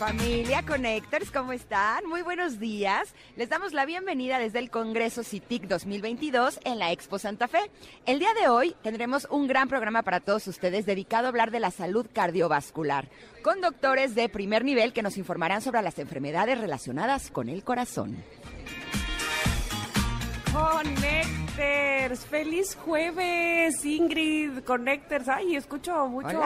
Familia Connectors, ¿cómo están? Muy buenos días. Les damos la bienvenida desde el Congreso CITIC 2022 en la Expo Santa Fe. El día de hoy tendremos un gran programa para todos ustedes dedicado a hablar de la salud cardiovascular, con doctores de primer nivel que nos informarán sobre las enfermedades relacionadas con el corazón. Connectors, feliz jueves, Ingrid, Connectors. Ay, escucho mucho,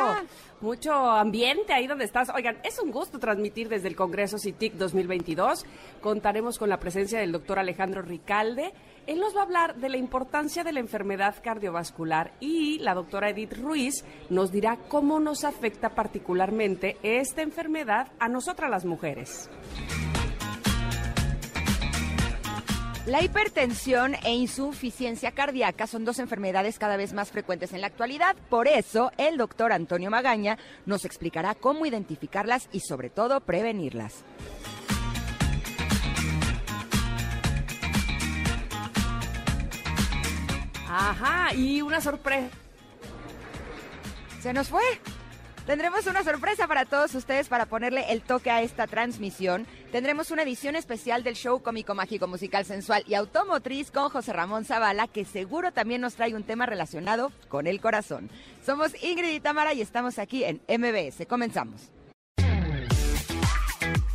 mucho ambiente ahí donde estás. Oigan, es un gusto transmitir desde el Congreso CITIC 2022. Contaremos con la presencia del doctor Alejandro Ricalde. Él nos va a hablar de la importancia de la enfermedad cardiovascular y la doctora Edith Ruiz nos dirá cómo nos afecta particularmente esta enfermedad a nosotras las mujeres. La hipertensión e insuficiencia cardíaca son dos enfermedades cada vez más frecuentes en la actualidad. Por eso, el doctor Antonio Magaña nos explicará cómo identificarlas y sobre todo prevenirlas. Ajá, y una sorpresa. Se nos fue. Tendremos una sorpresa para todos ustedes para ponerle el toque a esta transmisión. Tendremos una edición especial del show cómico, mágico, musical, sensual y automotriz con José Ramón Zavala, que seguro también nos trae un tema relacionado con el corazón. Somos Ingrid y Tamara y estamos aquí en MBS. Comenzamos.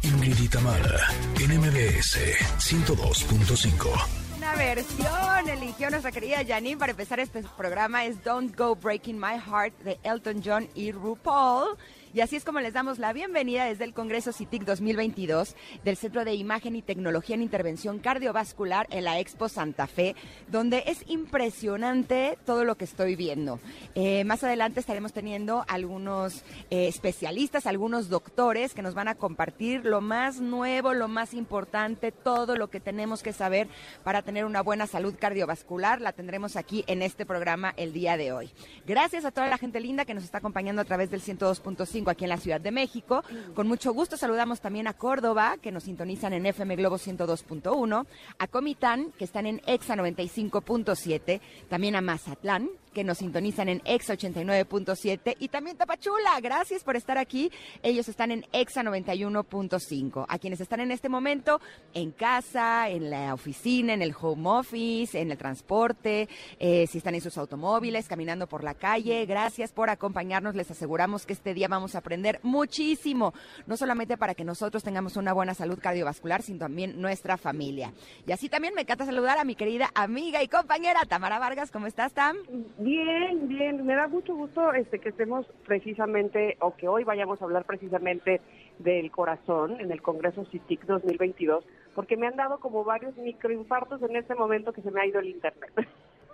Ingrid y Tamara, en MBS 102.5 Una versión eligió nuestra querida Janine para empezar este programa es Don't Go Breaking My Heart de Elton John y RuPaul. Y así es como les damos la bienvenida desde el Congreso CITIC 2022 del Centro de Imagen y Tecnología en Intervención Cardiovascular en la Expo Santa Fe, donde es impresionante todo lo que estoy viendo. Eh, más adelante estaremos teniendo algunos eh, especialistas, algunos doctores que nos van a compartir lo más nuevo, lo más importante, todo lo que tenemos que saber para tener una buena salud cardiovascular. La tendremos aquí en este programa el día de hoy. Gracias a toda la gente linda que nos está acompañando a través del 102.5 aquí en la Ciudad de México. Con mucho gusto saludamos también a Córdoba, que nos sintonizan en FM Globo 102.1, a Comitán, que están en EXA 95.7, también a Mazatlán, que nos sintonizan en EXA 89.7 y también Tapachula. Gracias por estar aquí. Ellos están en EXA 91.5. A quienes están en este momento en casa, en la oficina, en el home office, en el transporte, eh, si están en sus automóviles, caminando por la calle, gracias por acompañarnos. Les aseguramos que este día vamos a aprender muchísimo, no solamente para que nosotros tengamos una buena salud cardiovascular, sino también nuestra familia. Y así también me encanta saludar a mi querida amiga y compañera Tamara Vargas. ¿Cómo estás, Tam? Bien, bien. Me da mucho gusto este que estemos precisamente, o que hoy vayamos a hablar precisamente del corazón en el Congreso CITIC 2022, porque me han dado como varios microinfartos en este momento que se me ha ido el internet.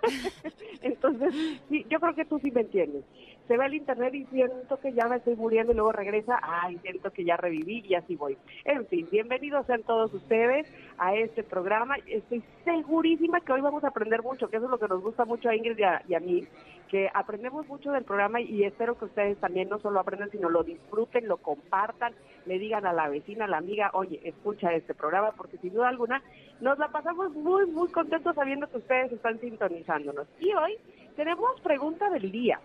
Entonces, yo creo que tú sí me entiendes. Se va el internet y siento que ya me estoy muriendo y luego regresa, ay, siento que ya reviví y así voy. En fin, bienvenidos sean todos ustedes a este programa. Estoy segurísima que hoy vamos a aprender mucho, que eso es lo que nos gusta mucho a Ingrid y a, y a mí, que aprendemos mucho del programa y espero que ustedes también no solo aprendan, sino lo disfruten, lo compartan, le digan a la vecina, a la amiga, oye, escucha este programa, porque sin duda alguna nos la pasamos muy, muy contentos sabiendo que ustedes están sintonizándonos. Y hoy tenemos pregunta del día.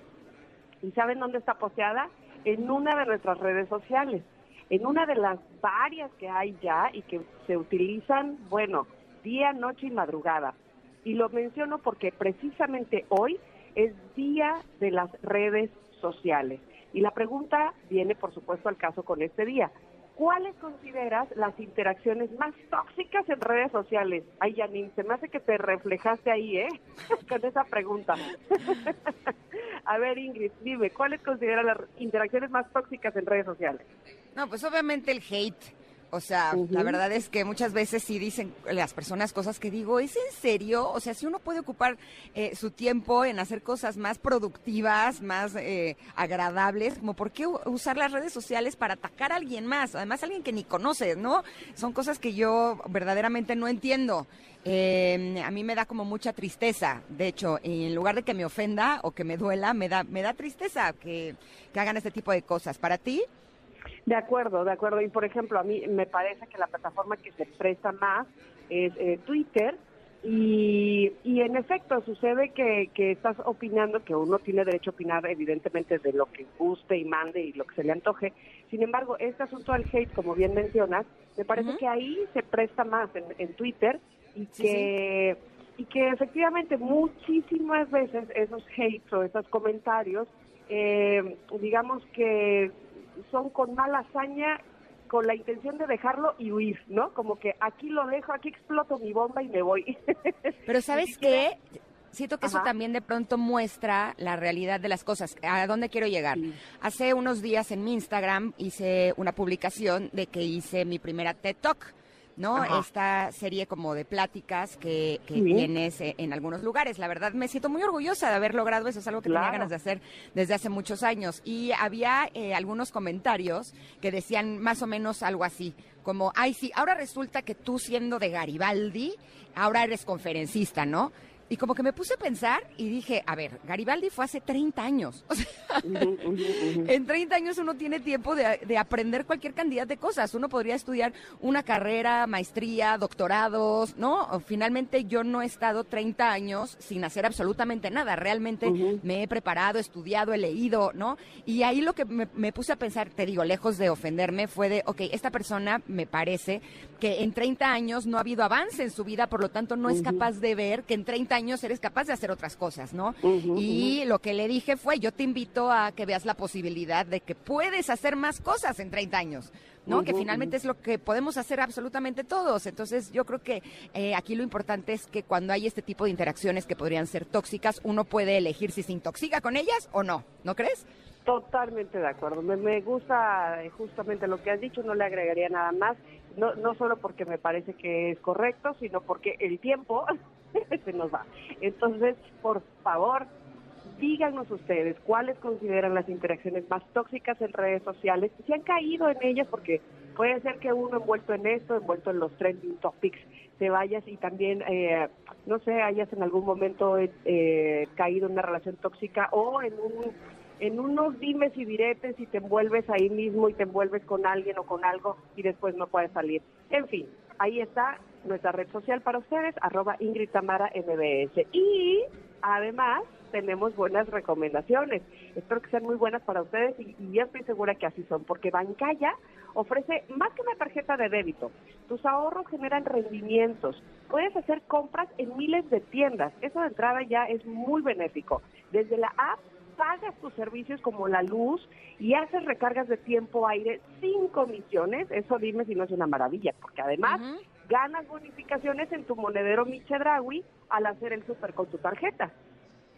¿Y saben dónde está posteada? En una de nuestras redes sociales, en una de las varias que hay ya y que se utilizan, bueno, día, noche y madrugada. Y lo menciono porque precisamente hoy es día de las redes sociales. Y la pregunta viene, por supuesto, al caso con este día. ¿Cuáles consideras las interacciones más tóxicas en redes sociales? Ay, Janine, se me hace que te reflejaste ahí, ¿eh? con esa pregunta. A ver, Ingrid, dime, ¿cuáles consideras las interacciones más tóxicas en redes sociales? No, pues obviamente el hate. O sea, la verdad es que muchas veces sí dicen las personas cosas que digo, ¿es en serio? O sea, si uno puede ocupar eh, su tiempo en hacer cosas más productivas, más eh, agradables, como por qué usar las redes sociales para atacar a alguien más, además alguien que ni conoces, ¿no? Son cosas que yo verdaderamente no entiendo. Eh, a mí me da como mucha tristeza, de hecho, en lugar de que me ofenda o que me duela, me da, me da tristeza que, que hagan este tipo de cosas. ¿Para ti? De acuerdo, de acuerdo. Y por ejemplo, a mí me parece que la plataforma que se presta más es eh, Twitter. Y, y en efecto, sucede que, que estás opinando, que uno tiene derecho a opinar evidentemente de lo que guste y mande y lo que se le antoje. Sin embargo, este asunto del hate, como bien mencionas, me parece que ahí se presta más en, Twitter y que... y que efectivamente muchísimas veces esos hates o esos comentarios, eh, digamos que son con mala hazaña, con la intención de dejarlo y huir, ¿no? Como que aquí lo dejo, aquí exploto mi bomba y me voy. Pero ¿sabes qué? Siento que eso también de pronto muestra la realidad de las cosas. ¿A dónde quiero llegar? Hace unos días en mi Instagram hice una publicación de que hice mi primera TED Talk. ¿No? Esta serie como de pláticas que, tienes eh, en algunos lugares. La verdad me siento muy orgullosa de haber logrado eso, es algo que tenía ganas de hacer desde hace muchos años. Y había eh, algunos comentarios que decían más o menos algo así, como, ay, sí, ahora resulta que tú siendo de Garibaldi, ahora eres conferencista, ¿no? Y como que me puse a pensar y dije, a ver, Garibaldi fue hace 30 años. en 30 años uno tiene tiempo de, aprender cualquier cantidad de cosas. Uno podría estudiar una carrera, maestría, doctorados, ¿no? Finalmente yo no he estado 30 años sin hacer absolutamente nada. Realmente me he preparado, estudiado, he leído, ¿no? Y ahí lo que me, me puse a pensar, te digo, lejos de ofenderme, fue de, ok, esta persona me parece que en 30 años no ha habido avance en su vida, por lo tanto no es capaz de ver que en 30 años eres capaz de hacer otras cosas, ¿no? y lo que le dije fue, yo te invito a que veas la posibilidad de que puedes hacer más cosas en 30 años. ¿no? que finalmente es lo que podemos hacer absolutamente todos. Entonces, yo creo que eh, aquí lo importante es que cuando hay este tipo de interacciones que podrían ser tóxicas, uno puede elegir si se intoxica con ellas o no, ¿no crees? Totalmente de acuerdo. Me, me, gusta justamente lo que has dicho, no le agregaría nada más, no, no solo porque me parece que es correcto, sino porque el tiempo se nos va. Entonces, por favor, díganos ustedes cuáles consideran las interacciones más tóxicas en redes sociales, si han caído en ellas, porque puede ser que uno envuelto en esto, envuelto en los trending topics, te vayas y también, eh, no sé, hayas en algún momento eh, caído en una relación tóxica o en un en unos dimes y diretes y te envuelves ahí mismo y te envuelves con alguien o con algo y después no puedes salir. En fin, ahí está nuestra red social para ustedes, arroba Ingrid Tamara MBS. Y además tenemos buenas recomendaciones. Espero que sean muy buenas para ustedes y, y estoy segura que así son, porque Bancaya ofrece más que una tarjeta de débito. Tus ahorros generan rendimientos. Puedes hacer compras en miles de tiendas. Eso de entrada ya es muy benéfico. Desde la app pagas tus servicios como la luz y haces recargas de tiempo aire sin comisiones, eso dime si no es una maravilla, porque además ganas bonificaciones en tu monedero Michedrawi al hacer el súper con tu tarjeta.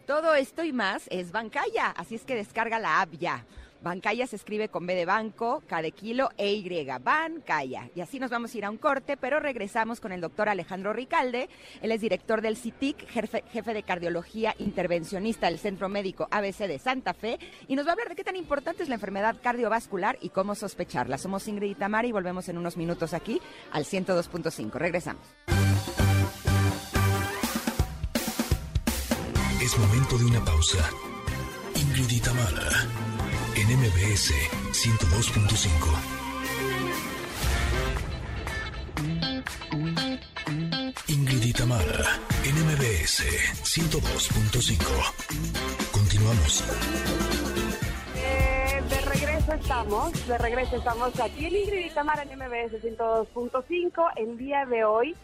Todo esto y más es Bancaya, así es que descarga la app ya. Bancaya se escribe con B de banco, K de kilo e Y. Bancaya. Y así nos vamos a ir a un corte, pero regresamos con el doctor Alejandro Ricalde. Él es director del CITIC, jefe, de cardiología intervencionista del Centro Médico ABC de Santa Fe. Y nos va a hablar de qué tan importante es la enfermedad cardiovascular y cómo sospecharla. Somos Ingrid y y volvemos en unos minutos aquí al 102.5. Regresamos. Es momento de una pausa. Ingrid y en MBS 102.5. Ingrid Itamara, en MBS 102.5. Continuamos. Eh, de regreso estamos, de regreso estamos aquí en Ingrid Itamara en MBS 102.5. El día de hoy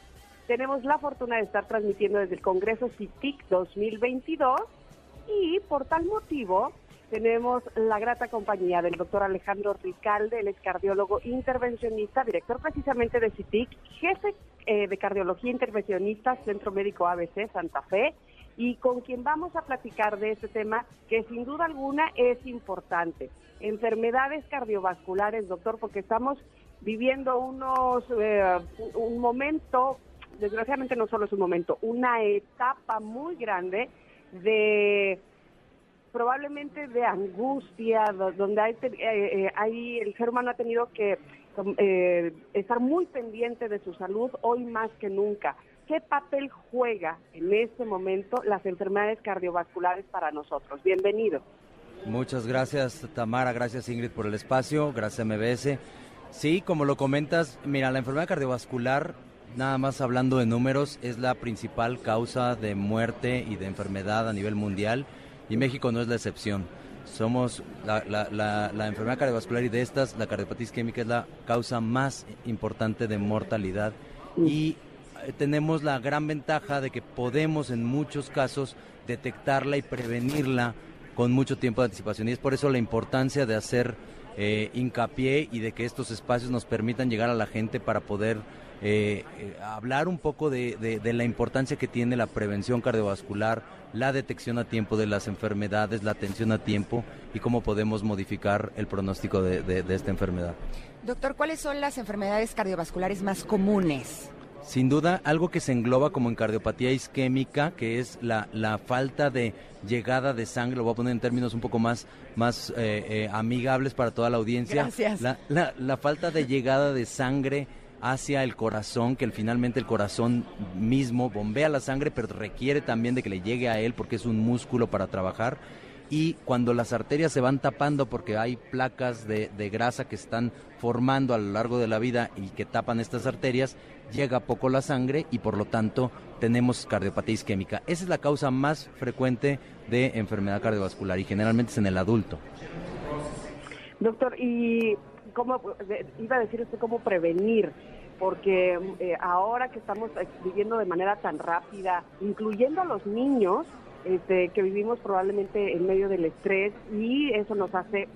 tenemos la fortuna de estar transmitiendo desde el Congreso CITIC 2022 y por tal motivo tenemos la grata compañía del doctor Alejandro Ricalde, el es cardiólogo intervencionista, director precisamente de CITIC, jefe eh, de cardiología intervencionista, Centro Médico ABC Santa Fe, y con quien vamos a platicar de este tema que sin duda alguna es importante. Enfermedades cardiovasculares, doctor, porque estamos viviendo unos eh, un momento, desgraciadamente no solo es un momento, una etapa muy grande de probablemente de angustia, donde hay, eh, eh, hay, el ser humano ha tenido que eh, estar muy pendiente de su salud hoy más que nunca. ¿Qué papel juega en este momento las enfermedades cardiovasculares para nosotros? Bienvenido. Muchas gracias Tamara, gracias Ingrid por el espacio, gracias MBS. Sí, como lo comentas, mira, la enfermedad cardiovascular, nada más hablando de números, es la principal causa de muerte y de enfermedad a nivel mundial y México no es la excepción. Somos la, la enfermedad cardiovascular y de estas, la cardiopatía isquémica es la causa más importante de mortalidad y eh, tenemos la gran ventaja de que podemos en muchos casos detectarla y prevenirla con mucho tiempo de anticipación. Y es por eso la importancia de hacer eh, hincapié y de que estos espacios nos permitan llegar a la gente para poder eh, hablar un poco de, la importancia que tiene la prevención cardiovascular, la detección a tiempo de las enfermedades, la atención a tiempo y cómo podemos modificar el pronóstico de esta enfermedad. Doctor, ¿cuáles son las enfermedades cardiovasculares más comunes? Sin duda, algo que se engloba como en cardiopatía isquémica, que es la, la falta de llegada de sangre, lo voy a poner en términos un poco más, más eh, eh, amigables para toda la audiencia. Gracias. La, la, la, falta de llegada de sangre hacia el corazón, que finalmente el corazón mismo bombea la sangre, pero requiere también de que le llegue a él porque es un músculo para trabajar y cuando las arterias se van tapando porque hay placas de, grasa que están formando a lo largo de la vida y que tapan estas arterias, llega poco la sangre y por lo tanto tenemos cardiopatía isquémica. Esa es la causa más frecuente de enfermedad cardiovascular y generalmente es en el adulto. Doctor, ¿y cómo iba a decir usted cómo prevenir? Porque eh, ahora que estamos viviendo de manera tan rápida, incluyendo a los niños, este, que vivimos probablemente en medio del estrés y eso nos hace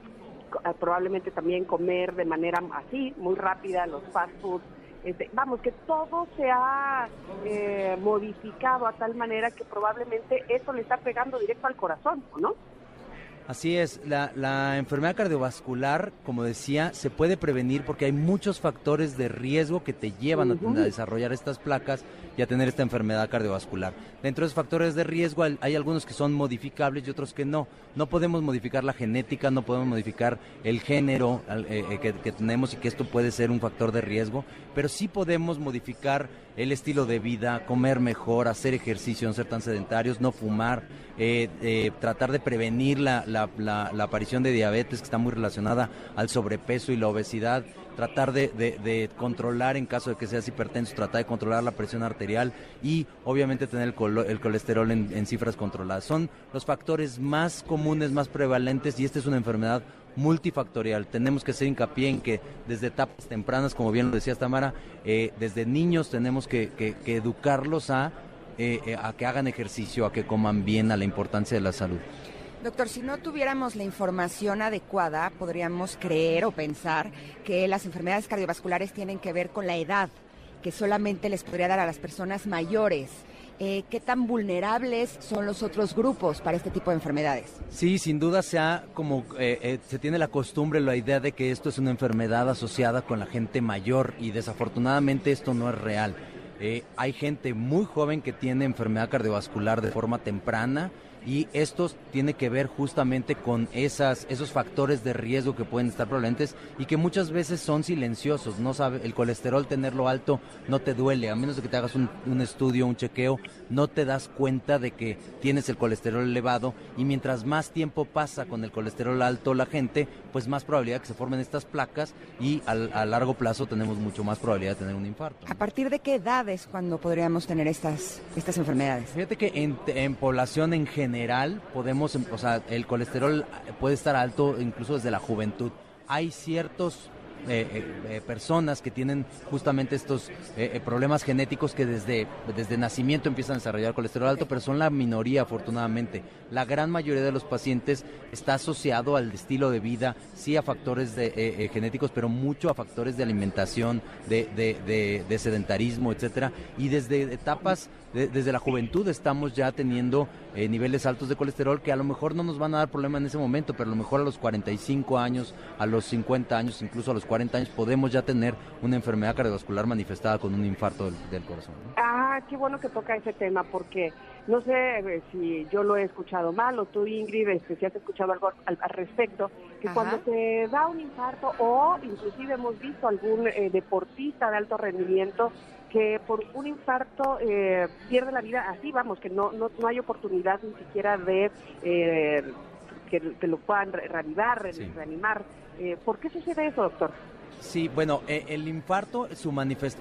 probablemente también comer de manera así, muy rápida, los fast food. Este, vamos, que todo se ha eh, modificado a tal manera que probablemente eso le está pegando directo al corazón, ¿no? Así es, la, enfermedad cardiovascular, como decía, se puede prevenir porque hay muchos factores de riesgo que te llevan a, desarrollar estas placas y a tener esta enfermedad cardiovascular. Dentro de esos factores de riesgo hay, algunos que son modificables y otros que no. No podemos modificar la genética, no podemos modificar el género eh, eh, que, tenemos y que esto puede ser un factor de riesgo, pero sí podemos modificar el estilo de vida, comer mejor, hacer ejercicio, no ser tan sedentarios, no fumar, eh, tratar de prevenir la la, aparición de diabetes que está muy relacionada al sobrepeso y la obesidad, tratar de, controlar en caso de que seas hipertenso, tratar de controlar la presión arterial y obviamente tener el, colesterol en, cifras controladas. Son los factores más comunes, más prevalentes y esta es una enfermedad multifactorial. Tenemos que hacer hincapié en que desde etapas tempranas, como bien lo decía Tamara, eh, desde niños tenemos que, educarlos a, eh, eh, a que hagan ejercicio, a que coman bien, a la importancia de la salud. Doctor, si no tuviéramos la información adecuada, podríamos creer o pensar que las enfermedades cardiovasculares tienen que ver con la edad, que solamente les podría dar a las personas mayores. Eh, ¿Qué tan vulnerables son los otros grupos para este tipo de enfermedades? Sí, sin duda se, como, eh, eh, se tiene la costumbre, la idea de que esto es una enfermedad asociada con la gente mayor y desafortunadamente esto no es real. hay gente muy joven que tiene enfermedad cardiovascular de forma temprana y esto tiene que ver justamente con esas, esos factores de riesgo que pueden estar prevalentes y que muchas veces son silenciosos. No sabe, el colesterol tenerlo alto no te duele, a menos de que te hagas un, un estudio, un chequeo, no te das cuenta de que tienes el colesterol elevado y mientras más tiempo pasa con el colesterol alto la gente, pues más probabilidad que se formen estas placas y a largo plazo tenemos mucho más probabilidad de tener un infarto. ¿A partir de qué edades cuando podríamos tener estas, estas enfermedades? Fíjate que en, en población en general general podemos, o sea, el colesterol puede estar alto incluso desde la juventud. Hay ciertos eh, eh, eh, personas que tienen justamente estos problemas genéticos que desde, desde nacimiento empiezan a desarrollar colesterol alto, pero son la minoría afortunadamente. La gran mayoría de los pacientes está asociado al estilo de vida, sí a factores de, genéticos, pero mucho a factores de alimentación, de, de, de sedentarismo, etcétera. Y desde etapas desde la juventud estamos ya teniendo eh, niveles altos de colesterol que a lo mejor no nos van a dar problema en ese momento, pero a lo mejor a los 45 años, a los 50 años, incluso a los 40 años podemos ya tener una enfermedad cardiovascular manifestada con un infarto del, corazón. Ah, qué bueno que toca ese tema porque no sé eh, si yo lo he escuchado mal o tú Ingrid, este, si has escuchado algo al, respecto, que cuando te da un infarto o inclusive hemos visto algún eh, deportista de alto rendimiento que por un infarto eh, pierde la vida así, vamos, que no, no, no hay oportunidad ni siquiera de... Eh, que lo puedan reanimar, reanimar. Eh, ¿Por qué sucede eso, doctor? Sí, bueno, eh, el infarto, su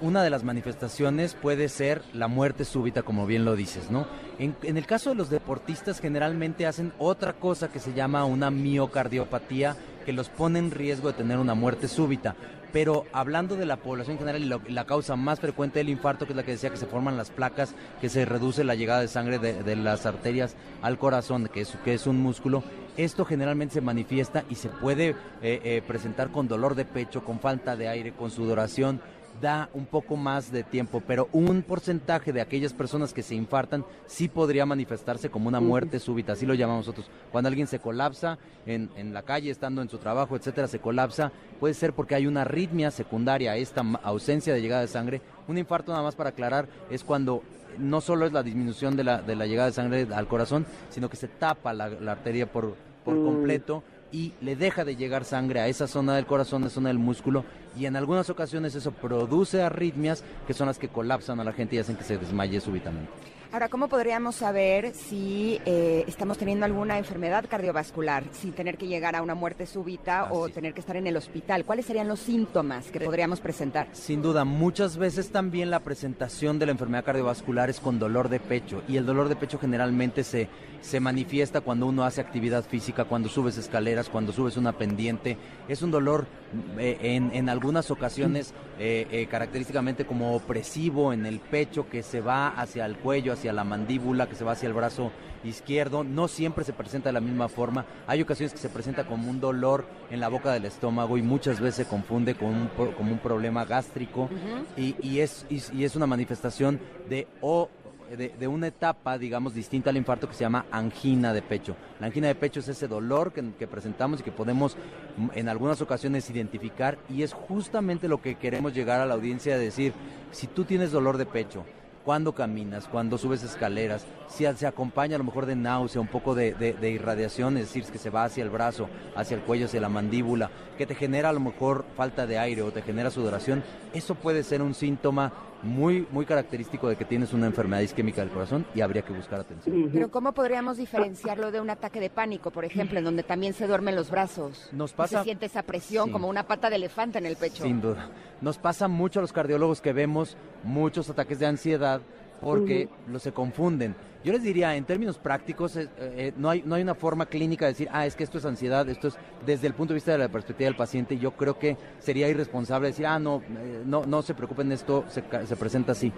una de las manifestaciones puede ser la muerte súbita, como bien lo dices, ¿no? En, en, el caso de los deportistas, generalmente hacen otra cosa que se llama una miocardiopatía, que los pone en riesgo de tener una muerte súbita pero hablando de la población en general y la causa más frecuente del infarto, que es la que decía que se forman las placas, que se reduce la llegada de sangre de, las arterias al corazón, que es, que es un músculo, esto generalmente se manifiesta y se puede eh, eh, presentar con dolor de pecho, con falta de aire, con sudoración, da un poco más de tiempo, pero un porcentaje de aquellas personas que se infartan sí podría manifestarse como una muerte súbita, así lo llamamos nosotros. Cuando alguien se colapsa en, en la calle, estando en su trabajo, etcétera, se colapsa, puede ser porque hay una arritmia secundaria a esta ausencia de llegada de sangre. Un infarto, nada más para aclarar, es cuando no solo es la disminución de la, de la llegada de sangre al corazón, sino que se tapa la, arteria por, por mm. completo y le deja de llegar sangre a esa zona del corazón, a esa zona del músculo, y en algunas ocasiones eso produce arritmias que son las que colapsan a la gente y hacen que se desmaye súbitamente. Ahora, ¿cómo podríamos saber si eh, estamos teniendo alguna enfermedad cardiovascular sin tener que llegar a una muerte súbita o tener que estar en el hospital? ¿Cuáles serían los síntomas que podríamos presentar? Sin duda, muchas veces también la presentación de la enfermedad cardiovascular es con dolor de pecho y el dolor de pecho generalmente se, se manifiesta cuando uno hace actividad física, cuando subes escaleras, cuando subes una pendiente. Es un dolor eh, en, en, algunas ocasiones eh, característicamente como opresivo en el pecho que se va hacia el cuello, hacia la mandíbula, que se va hacia el brazo izquierdo. No siempre se presenta de la misma forma. Hay ocasiones que se presenta como un dolor en la boca del estómago y muchas veces se confunde con un, como un problema gástrico y, es, y, es una manifestación de o de, una etapa, digamos, distinta al infarto que se llama angina de pecho. La angina de pecho es ese dolor que, presentamos y que podemos mm, en algunas ocasiones identificar y es justamente lo que queremos llegar a la audiencia a decir, si tú tienes dolor de pecho, cuando caminas, cuando subes escaleras, si se acompaña a lo mejor de náusea, un poco de, de, irradiación, es decir, que se va hacia el brazo, hacia el cuello, hacia la mandíbula, que te genera a lo mejor falta de aire o te genera sudoración, eso puede ser un síntoma muy, muy característico de que tienes una enfermedad isquémica del corazón y habría que buscar atención. Pero ¿cómo podríamos diferenciarlo de un ataque de pánico, por ejemplo, en donde también se duermen los brazos? Nos pasa... se siente esa presión como una pata de elefante en el pecho. Sin duda. Nos pasa mucho a los cardiólogos que vemos muchos ataques de ansiedad porque los se confunden. Yo les diría, en términos prácticos, eh, eh, no, hay, no hay una forma clínica de decir, ah, es que esto es ansiedad, esto es desde el punto de vista de la perspectiva del paciente. Yo creo que sería irresponsable decir, ah, no, eh, no, no se preocupen, esto se, se presenta así.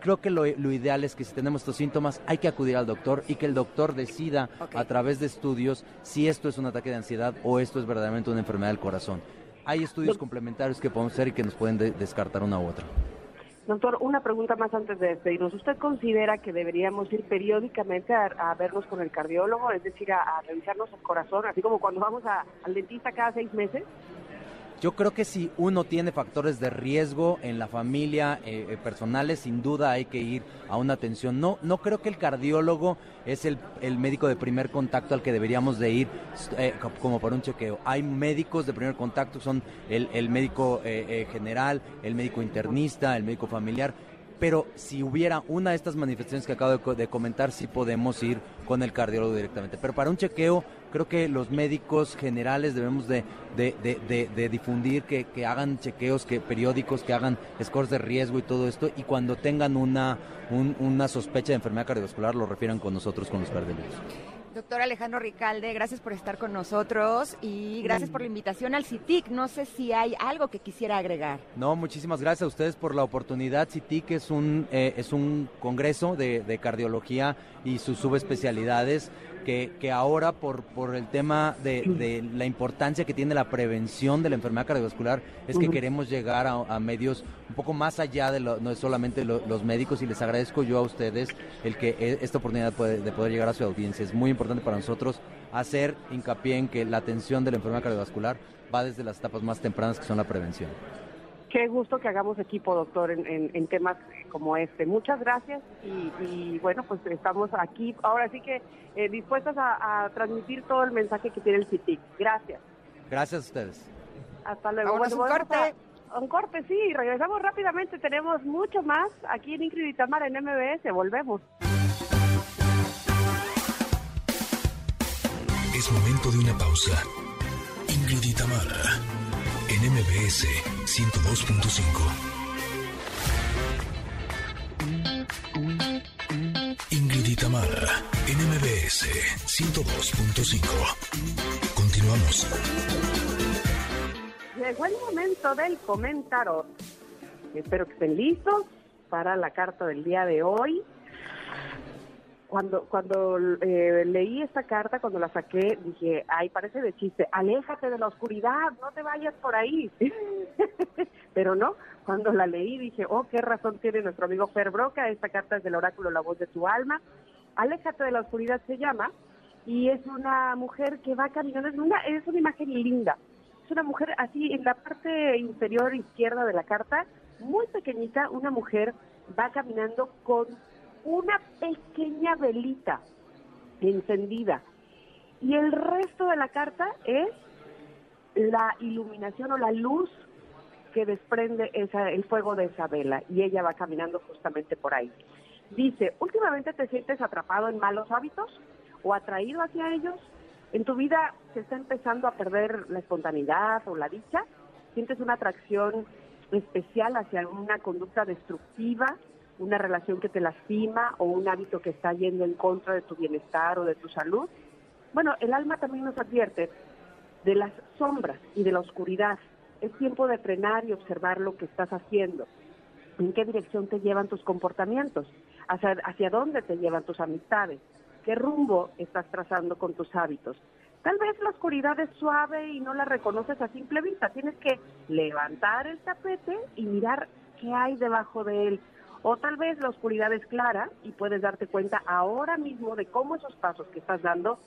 Creo que lo, lo, ideal es que si tenemos estos síntomas hay que acudir al doctor y que el doctor decida a través de estudios si esto es un ataque de ansiedad o esto es verdaderamente una enfermedad del corazón. Hay estudios complementarios que podemos hacer y que nos pueden descartar una u otra. Doctor, una pregunta más antes de despedirnos. ¿Usted considera que deberíamos ir periódicamente a, vernos con el cardiólogo, es decir, a, revisarnos el corazón, así como cuando vamos al dentista cada seis meses? Yo creo que si uno tiene factores de riesgo en la familia eh, eh, personales, sin duda hay que ir a una atención. No, no creo que el cardiólogo es el, médico de primer contacto al que deberíamos de ir eh, como por un chequeo. Hay médicos de primer contacto, son el, el médico general, el médico internista, el médico familiar pero si hubiera una de estas manifestaciones que acabo de, comentar, sí podemos ir con el cardiólogo directamente. Pero para un chequeo, creo que los médicos generales debemos de, difundir que, hagan chequeos que periódicos, que hagan scores de riesgo y todo esto, y cuando tengan una, una sospecha de enfermedad cardiovascular, lo refieran con nosotros, con los cardiólogos. Doctor Alejandro Ricalde, gracias por estar con nosotros y gracias por la invitación al CITIC. No sé si hay algo que quisiera agregar. No, muchísimas gracias a ustedes por la oportunidad. CITIC es un, eh, es un congreso de, de cardiología y sus subespecialidades que, que ahora por, por el tema de, la importancia que tiene la prevención de la enfermedad cardiovascular es que queremos llegar a, medios un poco más allá de no solamente los médicos y les agradezco yo a ustedes el que e, esta oportunidad de poder llegar a su audiencia. Es muy importante para nosotros hacer hincapié en que la atención de la enfermedad cardiovascular va desde las etapas más tempranas que son la prevención. Qué gusto que hagamos equipo, doctor, en, temas como este. Muchas gracias y, bueno, pues estamos aquí ahora sí que eh, dispuestas a, transmitir todo el mensaje que tiene el CITIC. Gracias. Gracias a ustedes. Hasta luego. un corte. un corte, sí. Regresamos rápidamente. Tenemos mucho más aquí en Ingrid y Tamara en MBS. Volvemos. Es momento de una pausa. Ingrid y Tamara, en MBS 102.5. Ingrid y Tamara, en MBS 102.5. Continuamos. Llegó el momento del comentario. Espero que estén listos para la carta del día de hoy cuando cuando eh, leí esta carta, cuando la saqué, dije, ay, parece de chiste, aléjate de la oscuridad, no te vayas por ahí. Pero no, cuando la leí dije, oh, qué razón tiene nuestro amigo Fer Broca, esta carta es del oráculo La Voz de tu Alma. Aléjate de la oscuridad se llama, y es una mujer que va caminando, es una, es una imagen linda. Es una mujer así, en la parte inferior izquierda de la carta, muy pequeñita, una mujer va caminando con una pequeña velita encendida. Y el resto de la carta es la iluminación o la luz que desprende esa, el fuego de esa vela. Y ella va caminando justamente por ahí. Dice, últimamente te sientes atrapado en malos hábitos o atraído hacia ellos. En tu vida se está empezando a perder la espontaneidad o la dicha. Sientes una atracción especial hacia una conducta destructiva una relación que te lastima o un hábito que está yendo en contra de tu bienestar o de tu salud. Bueno, el alma también nos advierte de las sombras y de la oscuridad. Es tiempo de frenar y observar lo que estás haciendo. ¿En qué dirección te llevan tus comportamientos? ¿Hacia, hacia dónde te llevan tus amistades? ¿Qué rumbo estás trazando con tus hábitos? Tal vez la oscuridad es suave y no la reconoces a simple vista. Tienes que levantar el tapete y mirar qué hay debajo de él. O tal vez la oscuridad es clara y puedes darte cuenta ahora mismo de cómo esos pasos que estás dando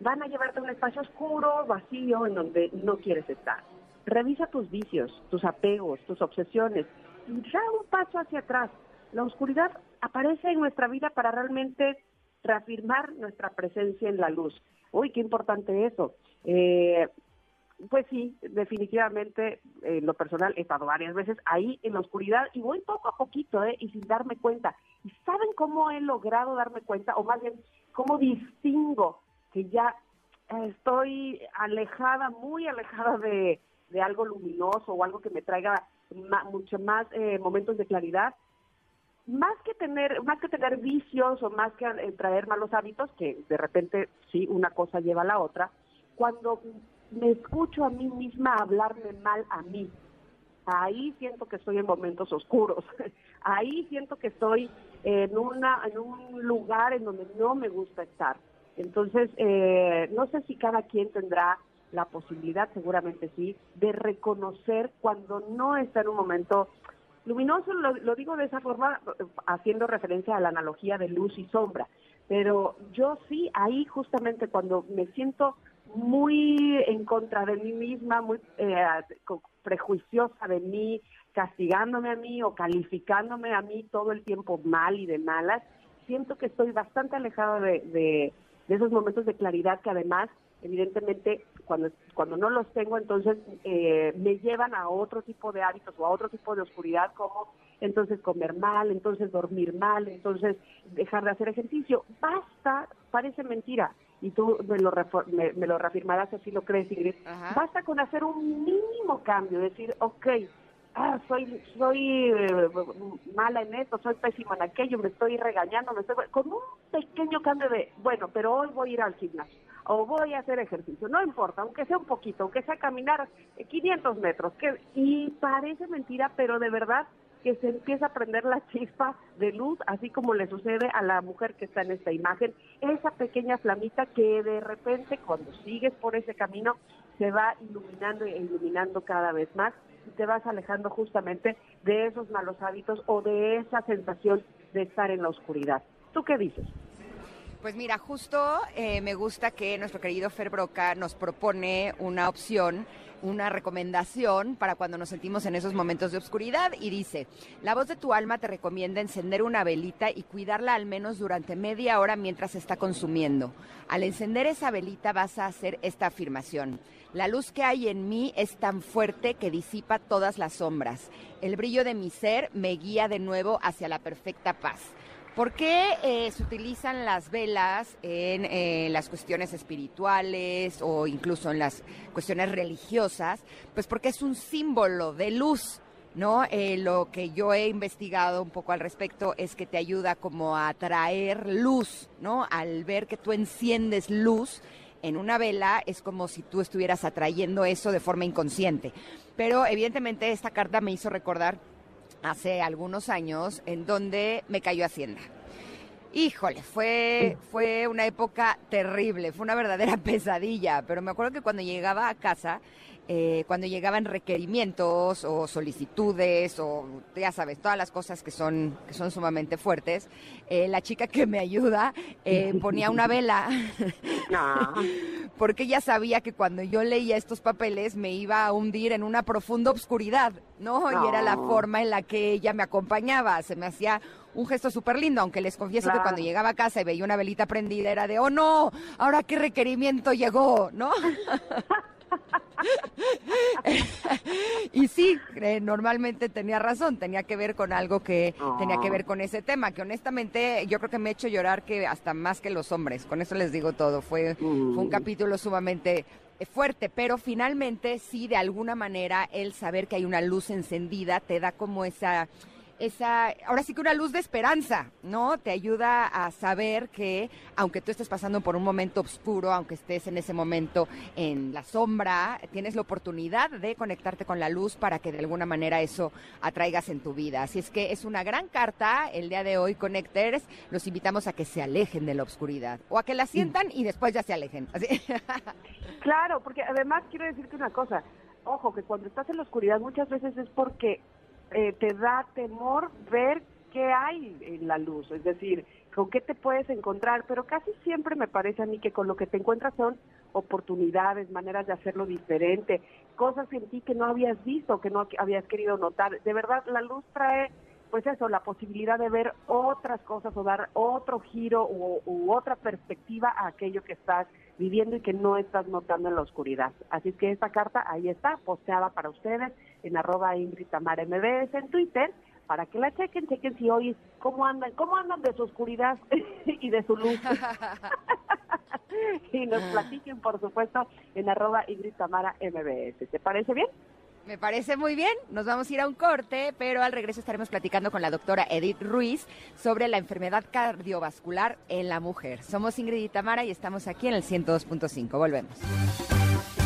van a llevarte a un espacio oscuro, vacío, en donde no quieres estar. Revisa tus vicios, tus apegos, tus obsesiones y da un paso hacia atrás. La oscuridad aparece en nuestra vida para realmente reafirmar nuestra presencia en la luz. Uy, qué importante eso. Eh, pues sí, definitivamente, en lo personal he estado varias veces ahí en la oscuridad y voy poco a poquito, ¿eh? Y sin darme cuenta. ¿Y saben cómo he logrado darme cuenta? O más bien, cómo distingo que ya estoy alejada, muy alejada de, de algo luminoso o algo que me traiga mucho más eh, momentos de claridad. Más que tener, más que tener vicios o más que eh, traer malos hábitos, que de repente sí, una cosa lleva a la otra, cuando me escucho a mí misma hablarme mal a mí. Ahí siento que estoy en momentos oscuros. Ahí siento que estoy en, una, en un lugar en donde no me gusta estar. Entonces, eh, no sé si cada quien tendrá la posibilidad, seguramente sí, de reconocer cuando no está en un momento luminoso. Lo, lo digo de esa forma, haciendo referencia a la analogía de luz y sombra. Pero yo sí, ahí justamente cuando me siento muy en contra de mí misma, muy eh, prejuiciosa de mí, castigándome a mí o calificándome a mí todo el tiempo mal y de malas, siento que estoy bastante alejada de, de, esos momentos de claridad que además, evidentemente, cuando, cuando no los tengo, entonces eh, me llevan a otro tipo de hábitos o a otro tipo de oscuridad, como entonces comer mal, entonces dormir mal, entonces dejar de hacer ejercicio. Basta, parece mentira, y tú me lo, me, lo reafirmarás si así lo crees, Ingrid, basta con hacer un mínimo cambio, decir, ok, ah, soy, soy eh, mala en esto, soy pésima en aquello, me estoy regañando, me estoy... con un pequeño cambio de, bueno, pero hoy voy a ir al gimnasio o voy a hacer ejercicio, no importa, aunque sea un poquito, aunque sea caminar 500 metros, que, y parece mentira, pero de verdad que se empieza a prender la chispa de luz, así como le sucede a la mujer que está en esta imagen, esa pequeña flamita que de repente cuando sigues por ese camino se va iluminando e iluminando cada vez más y te vas alejando justamente de esos malos hábitos o de esa sensación de estar en la oscuridad. ¿Tú qué dices? Pues mira, justo eh, me gusta que nuestro querido Fer Broca nos propone una opción una recomendación para cuando nos sentimos en esos momentos de oscuridad y dice, la voz de tu alma te recomienda encender una velita y cuidarla al menos durante media hora mientras se está consumiendo. Al encender esa velita vas a hacer esta afirmación. La luz que hay en mí es tan fuerte que disipa todas las sombras. El brillo de mi ser me guía de nuevo hacia la perfecta paz. ¿Por qué eh, se utilizan las velas en eh, las cuestiones espirituales o incluso en las cuestiones religiosas? Pues porque es un símbolo de luz. ¿no? Eh, lo que yo he investigado un poco al respecto es que te ayuda como a atraer luz, ¿no? Al ver que tú enciendes luz en una vela es como si tú estuvieras atrayendo eso de forma inconsciente. Pero evidentemente esta carta me hizo recordar hace algunos años en donde me cayó Hacienda. Híjole, fue, fue una época terrible, fue una verdadera pesadilla, pero me acuerdo que cuando llegaba a casa eh, cuando llegaban requerimientos o solicitudes o ya sabes, todas las cosas que son, que son sumamente fuertes, eh, la chica que me ayuda eh, ponía una vela. Porque ella sabía que cuando yo leía estos papeles me iba a hundir en una profunda obscuridad, ¿no? Y era la forma en la que ella me acompañaba, se me hacía un gesto súper lindo, aunque les confieso que cuando llegaba a casa y veía una velita prendida era de, oh no, ahora qué requerimiento llegó, ¿no? y sí, eh, normalmente tenía razón, tenía que ver con algo que tenía que ver con ese tema, que honestamente yo creo que me ha hecho llorar que hasta más que los hombres, con eso les digo todo, fue, fue un mm. capítulo sumamente eh, fuerte, pero finalmente sí, de alguna manera, el saber que hay una luz encendida te da como esa esa, ahora sí que una luz de esperanza, ¿no? Te ayuda a saber que aunque tú estés pasando por un momento oscuro, aunque estés en ese momento en la sombra, tienes la oportunidad de conectarte con la luz para que de alguna manera eso atraigas en tu vida. Así es que es una gran carta el día de hoy, Connectors. Los invitamos a que se alejen de la oscuridad o a que la sientan y después ya se alejen. Claro, porque además quiero decirte una cosa. Ojo, que cuando estás en la oscuridad muchas veces es porque eh, te da temor ver qué hay en la luz, es decir, con qué te puedes encontrar, pero casi siempre me parece a mí que con lo que te encuentras son oportunidades, maneras de hacerlo diferente, cosas en ti que no habías visto, que no habías querido notar. De verdad, la luz trae, pues eso, la posibilidad de ver otras cosas o dar otro giro u, u otra perspectiva a aquello que estás viviendo y que no estás notando en la oscuridad. Así que esta carta ahí está, posteada para ustedes en arroba Ingrid Tamara MBS en Twitter, para que la chequen, chequen si hoy cómo andan, cómo andan de su oscuridad y de su luz. y nos platiquen, por supuesto, en arroba Ingrid Tamara MBS. ¿Te parece bien? Me parece muy bien. Nos vamos a ir a un corte, pero al regreso estaremos platicando con la doctora Edith Ruiz sobre la enfermedad cardiovascular en la mujer. Somos Ingrid y Tamara y estamos aquí en el 102.5. Volvemos.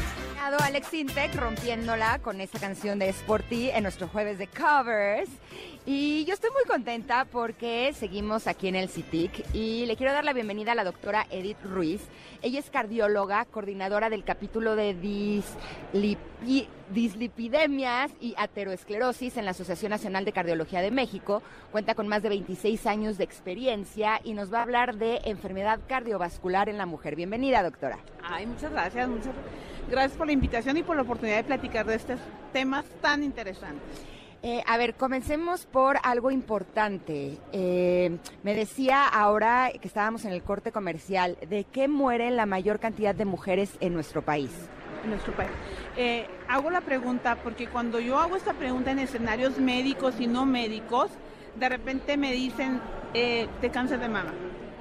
Alex Intec rompiéndola con esta canción de Sporty en nuestro jueves de covers. Y yo estoy muy contenta porque seguimos aquí en el CITIC y le quiero dar la bienvenida a la doctora Edith Ruiz. Ella es cardióloga, coordinadora del capítulo de dislipidemias y ateroesclerosis en la Asociación Nacional de Cardiología de México. Cuenta con más de 26 años de experiencia y nos va a hablar de enfermedad cardiovascular en la mujer. Bienvenida, doctora. Ay, muchas gracias, muchas gracias por la invitación y por la oportunidad de platicar de estos temas tan interesantes. Eh, a ver, comencemos por algo importante. Eh, me decía ahora que estábamos en el corte comercial, ¿de qué mueren la mayor cantidad de mujeres en nuestro país? En nuestro país. Eh, hago la pregunta porque cuando yo hago esta pregunta en escenarios médicos y no médicos, de repente me dicen de cáncer de mama.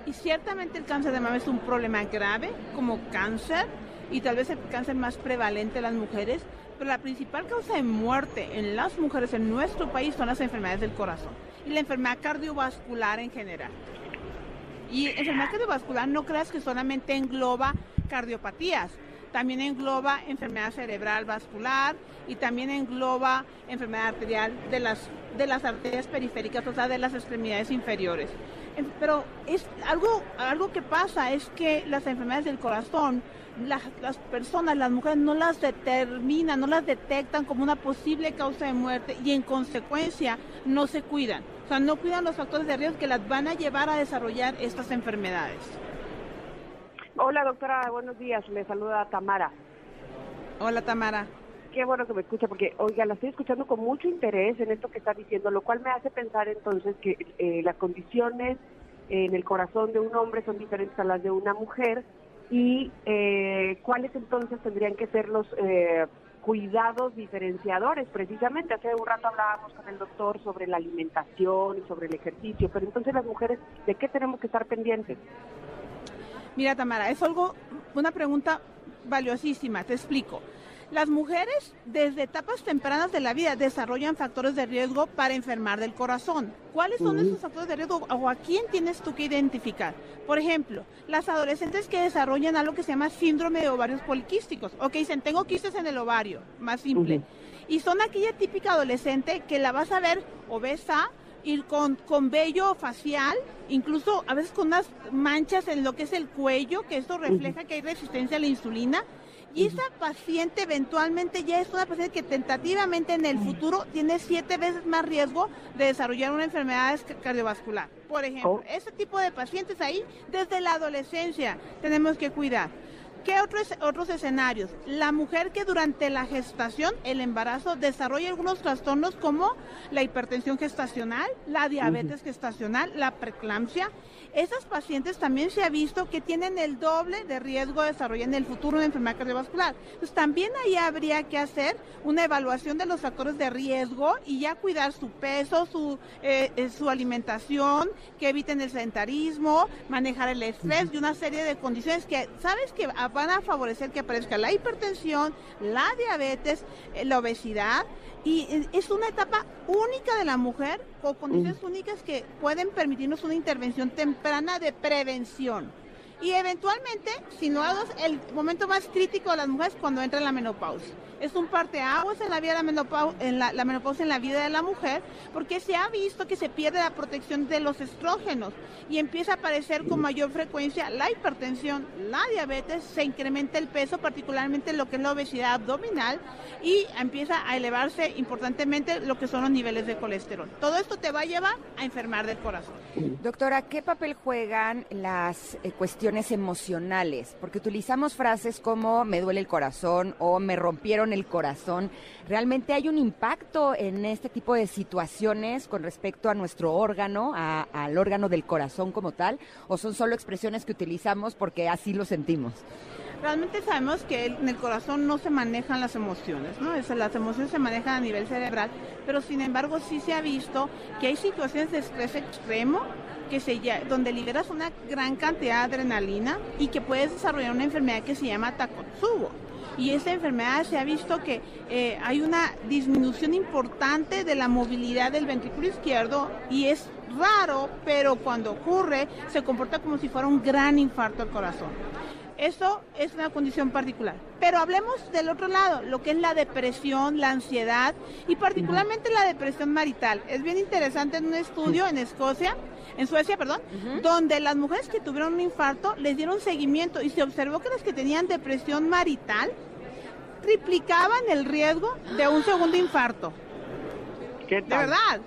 Y ciertamente el cáncer de mama es un problema grave como cáncer y tal vez el cáncer más prevalente en las mujeres, pero la principal causa de muerte en las mujeres en nuestro país son las enfermedades del corazón y la enfermedad cardiovascular en general. Y enfermedad cardiovascular no creas que solamente engloba cardiopatías, también engloba enfermedad cerebral vascular y también engloba enfermedad arterial de las, de las arterias periféricas, o sea, de las extremidades inferiores. Pero es algo, algo que pasa es que las enfermedades del corazón las, las personas, las mujeres no las determinan, no las detectan como una posible causa de muerte y en consecuencia no se cuidan. O sea, no cuidan los factores de riesgo que las van a llevar a desarrollar estas enfermedades. Hola doctora, buenos días. Le saluda Tamara. Hola Tamara. qué bueno que me escucha, porque, oiga, la estoy escuchando con mucho interés en esto que está diciendo, lo cual me hace pensar entonces que eh, las condiciones en el corazón de un hombre son diferentes a las de una mujer y eh, cuáles entonces tendrían que ser los eh, cuidados diferenciadores. Precisamente hace un rato hablábamos con el doctor sobre la alimentación y sobre el ejercicio, pero entonces las mujeres, ¿de qué tenemos que estar pendientes? Mira, Tamara, es algo, una pregunta valiosísima, te explico. Las mujeres desde etapas tempranas de la vida desarrollan factores de riesgo para enfermar del corazón. ¿Cuáles son esos factores de riesgo o a quién tienes tú que identificar? Por ejemplo, las adolescentes que desarrollan algo que se llama síndrome de ovarios poliquísticos o que dicen tengo quistes en el ovario, más simple. Y son aquella típica adolescente que la vas a ver obesa, ir con, con vello facial, incluso a veces con unas manchas en lo que es el cuello, que esto refleja que hay resistencia a la insulina. Y esa paciente eventualmente ya es una paciente que tentativamente en el futuro tiene siete veces más riesgo de desarrollar una enfermedad cardiovascular. Por ejemplo, oh. ese tipo de pacientes ahí desde la adolescencia tenemos que cuidar. ¿Qué otros, otros escenarios? La mujer que durante la gestación, el embarazo, desarrolla algunos trastornos como la hipertensión gestacional, la diabetes gestacional, la preeclampsia esas pacientes también se ha visto que tienen el doble de riesgo de desarrollar en el futuro una enfermedad cardiovascular. Entonces también ahí habría que hacer una evaluación de los factores de riesgo y ya cuidar su peso, su, eh, eh, su alimentación, que eviten el sedentarismo, manejar el estrés y una serie de condiciones que sabes que van a favorecer que aparezca la hipertensión, la diabetes, eh, la obesidad y es una etapa única de la mujer o condiciones únicas que pueden permitirnos una intervención temprana de prevención. Y eventualmente, si no el momento más crítico de las mujeres cuando entra en la menopausia es un parteaguas en la vida de la menopausia, en la, menopausia en la vida de la mujer, porque se ha visto que se pierde la protección de los estrógenos y empieza a aparecer con mayor frecuencia la hipertensión, la diabetes, se incrementa el peso, particularmente lo que es la obesidad abdominal, y empieza a elevarse importantemente lo que son los niveles de colesterol. Todo esto te va a llevar a enfermar del corazón. Doctora, ¿qué papel juegan las eh, cuestiones emocionales? Porque utilizamos frases como me duele el corazón o me rompieron el corazón. ¿Realmente hay un impacto en este tipo de situaciones con respecto a nuestro órgano, al órgano del corazón como tal? ¿O son solo expresiones que utilizamos porque así lo sentimos? Realmente sabemos que en el corazón no se manejan las emociones, ¿no? las emociones se manejan a nivel cerebral, pero sin embargo sí se ha visto que hay situaciones de estrés extremo que se, donde liberas una gran cantidad de adrenalina y que puedes desarrollar una enfermedad que se llama Takotsubo y esta enfermedad se ha visto que eh, hay una disminución importante de la movilidad del ventrículo izquierdo y es raro, pero cuando ocurre se comporta como si fuera un gran infarto al corazón. Eso es una condición particular. Pero hablemos del otro lado, lo que es la depresión, la ansiedad y particularmente la depresión marital. Es bien interesante en un estudio en Escocia, en Suecia, perdón, donde las mujeres que tuvieron un infarto les dieron seguimiento y se observó que las que tenían depresión marital triplicaban el riesgo de un segundo infarto. ¿Qué tal? De verdad.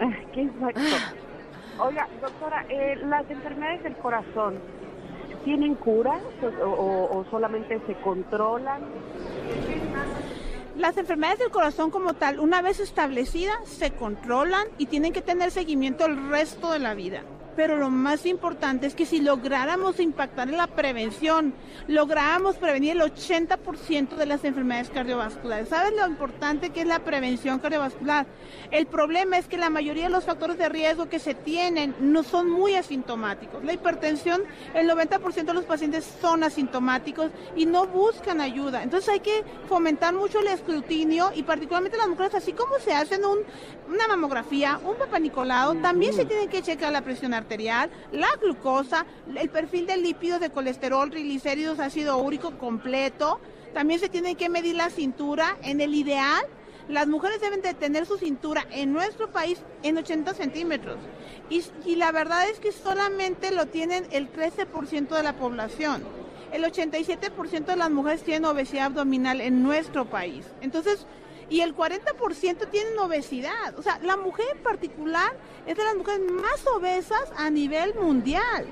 Qué exacto. Oiga, doctora, eh, las enfermedades del corazón, ¿tienen cura o, solamente se controlan? Las enfermedades del corazón como tal, una vez establecidas, se controlan y tienen que tener seguimiento el resto de la vida pero lo más importante es que si lográramos impactar en la prevención, lográramos prevenir el 80% de las enfermedades cardiovasculares. ¿Sabes lo importante que es la prevención cardiovascular? El problema es que la mayoría de los factores de riesgo que se tienen no son muy asintomáticos. La hipertensión, el 90% de los pacientes son asintomáticos y no buscan ayuda. Entonces hay que fomentar mucho el escrutinio y particularmente las mujeres, así como se hacen una mamografía, un papanicolado, también se tienen que checar la presión arterial la glucosa, el perfil de lípidos de colesterol, triglicéridos, ácido úrico completo. También se tiene que medir la cintura. En el ideal, las mujeres deben de tener su cintura en nuestro país en 80 centímetros. Y, y la verdad es que solamente lo tienen el 13% de la población. El 87% de las mujeres tienen obesidad abdominal en nuestro país. Entonces, y el 40% tienen obesidad. O sea, la mujer en particular es de las mujeres más obesas a nivel mundial.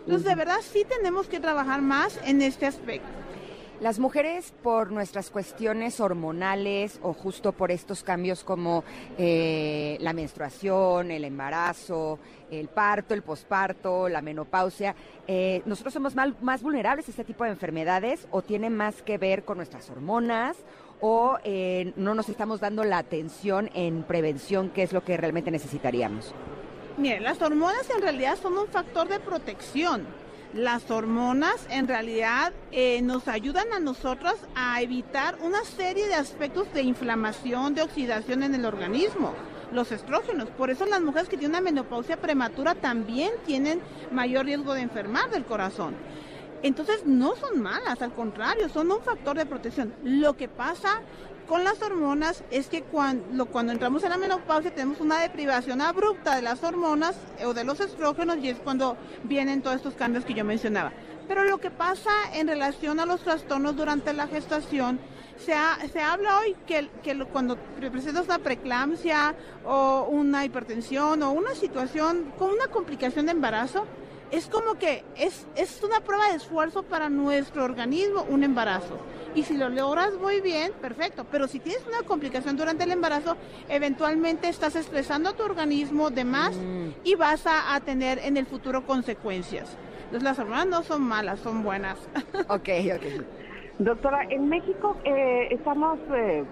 Entonces, de verdad, sí tenemos que trabajar más en este aspecto. Las mujeres por nuestras cuestiones hormonales o justo por estos cambios como eh, la menstruación, el embarazo, el parto, el posparto, la menopausia, eh, ¿nosotros somos más vulnerables a este tipo de enfermedades o tiene más que ver con nuestras hormonas o eh, no nos estamos dando la atención en prevención, que es lo que realmente necesitaríamos? Mire, las hormonas en realidad son un factor de protección las hormonas en realidad eh, nos ayudan a nosotros a evitar una serie de aspectos de inflamación, de oxidación en el organismo los estrógenos. Por eso las mujeres que tienen una menopausia prematura también tienen mayor riesgo de enfermar del corazón. Entonces no son malas, al contrario, son un factor de protección. Lo que pasa con las hormonas es que cuando, cuando entramos en la menopausia tenemos una deprivación abrupta de las hormonas o de los estrógenos y es cuando vienen todos estos cambios que yo mencionaba. Pero lo que pasa en relación a los trastornos durante la gestación, se, se habla hoy que, que cuando presentas una preeclampsia o una hipertensión o una situación con una complicación de embarazo, es como que es, es una prueba de esfuerzo para nuestro organismo un embarazo. Y si lo logras muy bien, perfecto. Pero si tienes una complicación durante el embarazo, eventualmente estás estresando a tu organismo de más mm. y vas a, tener en el futuro consecuencias. Entonces las hormonas no son malas, son buenas. Ok, ok. Doctora, en México eh, estamos eh,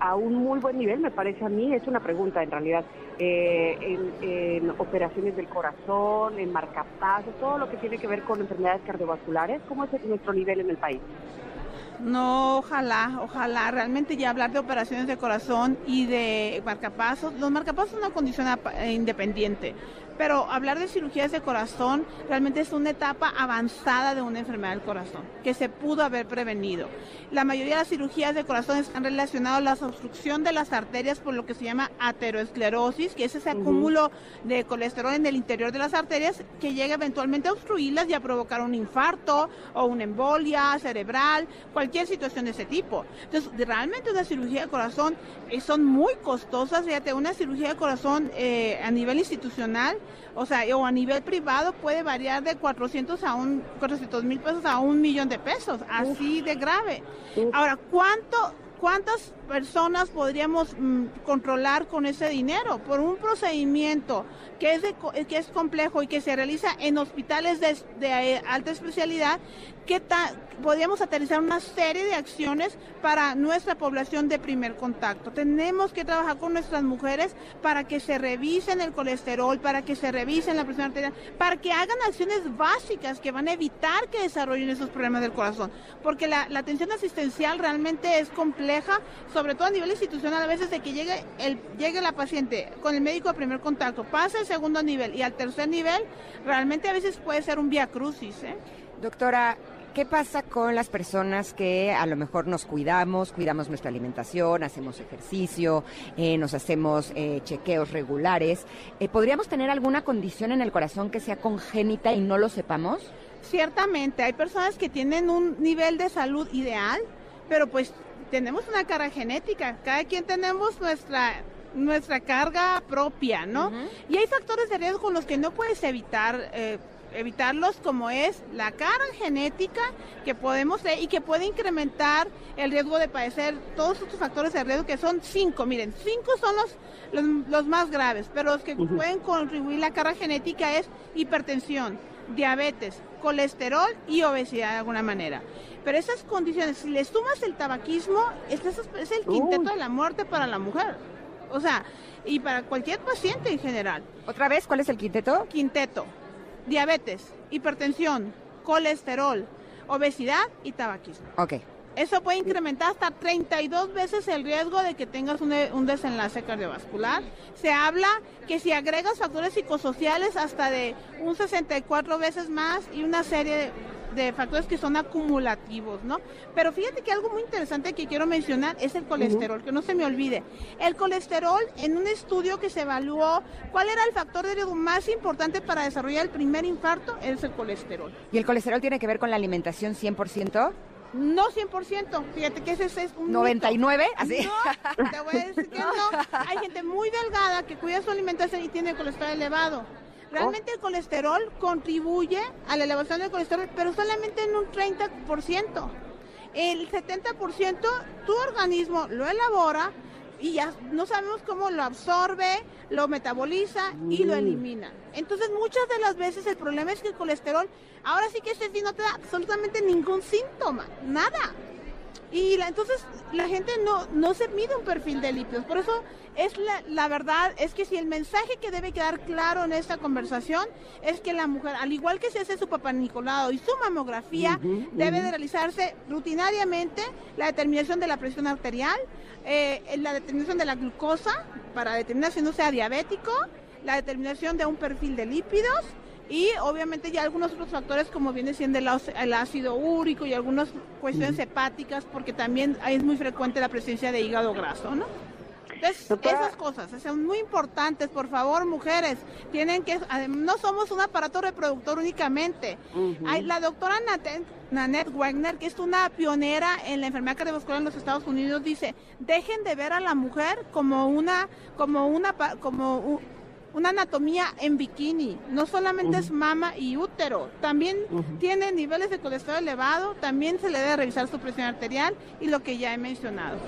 a un muy buen nivel, me parece a mí, es una pregunta en realidad, eh, en, operaciones del corazón, en marcapasos, todo lo que tiene que ver con enfermedades cardiovasculares. ¿Cómo es nuestro nivel en el país? No, ojalá, ojalá. Realmente ya hablar de operaciones de corazón y de marcapasos, los marcapasos son una condición independiente. Pero hablar de cirugías de corazón realmente es una etapa avanzada de una enfermedad del corazón, que se pudo haber prevenido. La mayoría de las cirugías de corazón están relacionadas a la obstrucción de las arterias por lo que se llama ateroesclerosis, que es ese acúmulo de colesterol en el interior de las arterias que llega eventualmente a obstruirlas y a provocar un infarto o una embolia cerebral, cualquier situación de ese tipo. Entonces, realmente una cirugía de corazón eh, son muy costosas. Fíjate, una cirugía de corazón eh, a nivel institucional o sea, o a nivel privado puede variar de 400 a un 400 mil pesos a un millón de pesos, así de grave. Ahora, ¿cuánto, ¿cuántas personas podríamos mm, controlar con ese dinero? Por un procedimiento que es, que es complejo y que se realiza en hospitales de, de alta especialidad, ¿qué podríamos aterrizar una serie de acciones para nuestra población de primer contacto. Tenemos que trabajar con nuestras mujeres para que se revisen el colesterol, para que se revisen la presión arterial, para que hagan acciones básicas que van a evitar que desarrollen esos problemas del corazón. Porque la, atención asistencial realmente es compleja, sobre todo a nivel institucional, a veces de que llegue, el, llegue la paciente con el médico de primer contacto, pase el segundo nivel y al tercer nivel, realmente a veces puede ser un vía crucis. ¿eh? Doctora, ¿qué pasa con las personas que a lo mejor nos cuidamos, cuidamos nuestra alimentación, hacemos ejercicio, eh, nos hacemos eh, chequeos regulares? Eh, ¿Podríamos tener alguna condición en el corazón que sea congénita y no lo sepamos? Ciertamente, hay personas que tienen un nivel de salud ideal, pero pues tenemos una carga genética, cada quien tenemos nuestra nuestra carga propia, ¿no? Y hay factores de riesgo con los que no puedes evitar eh, evitarlos como es la carga genética que podemos tener y que puede incrementar el riesgo de padecer todos estos factores de riesgo que son cinco, miren, cinco son los, los, más graves, pero los que pueden contribuir la carga genética es hipertensión, diabetes, colesterol y obesidad de alguna manera. Pero esas condiciones, si le sumas el tabaquismo, es, es el quinteto de la muerte para la mujer. O sea, y para cualquier paciente en general. ¿Otra vez cuál es el quinteto? Quinteto diabetes, hipertensión, colesterol, obesidad y tabaquismo. Ok. Eso puede incrementar hasta 32 veces el riesgo de que tengas un, un, desenlace cardiovascular. Se habla que si agregas factores psicosociales hasta de un 64 veces más y una serie de de factores que son acumulativos, ¿no? Pero fíjate que algo muy interesante que quiero mencionar es el colesterol, que no se me olvide. El colesterol, en un estudio que se evaluó, ¿cuál era el factor de riesgo más importante para desarrollar el primer infarto? Es el colesterol. ¿Y el colesterol tiene que ver con la alimentación 100%? No 100%, fíjate que ese es un 99, así. No, te voy a decir que no. Hay gente muy delgada que cuida su alimentación y tiene colesterol elevado. Realmente el colesterol contribuye a la elevación del colesterol, pero solamente en un 30%. el 70% tu organismo lo elabora y ya no sabemos cómo lo absorbe, lo metaboliza y lo elimina. Entonces muchas de las veces el problema es que el colesterol, ahora sí que este sí no te da absolutamente ningún síntoma, nada. Y la, entonces la gente no, no se mide un perfil de lípidos. Por eso es la, la, verdad, es que si el mensaje que debe quedar claro en esta conversación es que la mujer, al igual que se hace su papá Nicolau y su mamografía, debe de realizarse rutinariamente la determinación de la presión arterial, eh, la determinación de la glucosa para determinar si no sea diabético, la determinación de un perfil de lípidos y obviamente ya algunos otros factores como viene siendo el, ácido úrico y algunas cuestiones hepáticas porque también es muy frecuente la presencia de hígado graso, ¿no? Entonces, esas cosas son muy importantes, por favor, mujeres, tienen que, no somos un aparato reproductor únicamente. Hay la doctora Nanette Wagner, que es una pionera en la enfermedad cardiovascular en los Estados Unidos, dice, dejen de ver a la mujer como una, como una, como una anatomía en bikini. No solamente es mama y útero, también tiene niveles de colesterol elevado, también se le debe revisar su presión arterial y lo que ya he mencionado.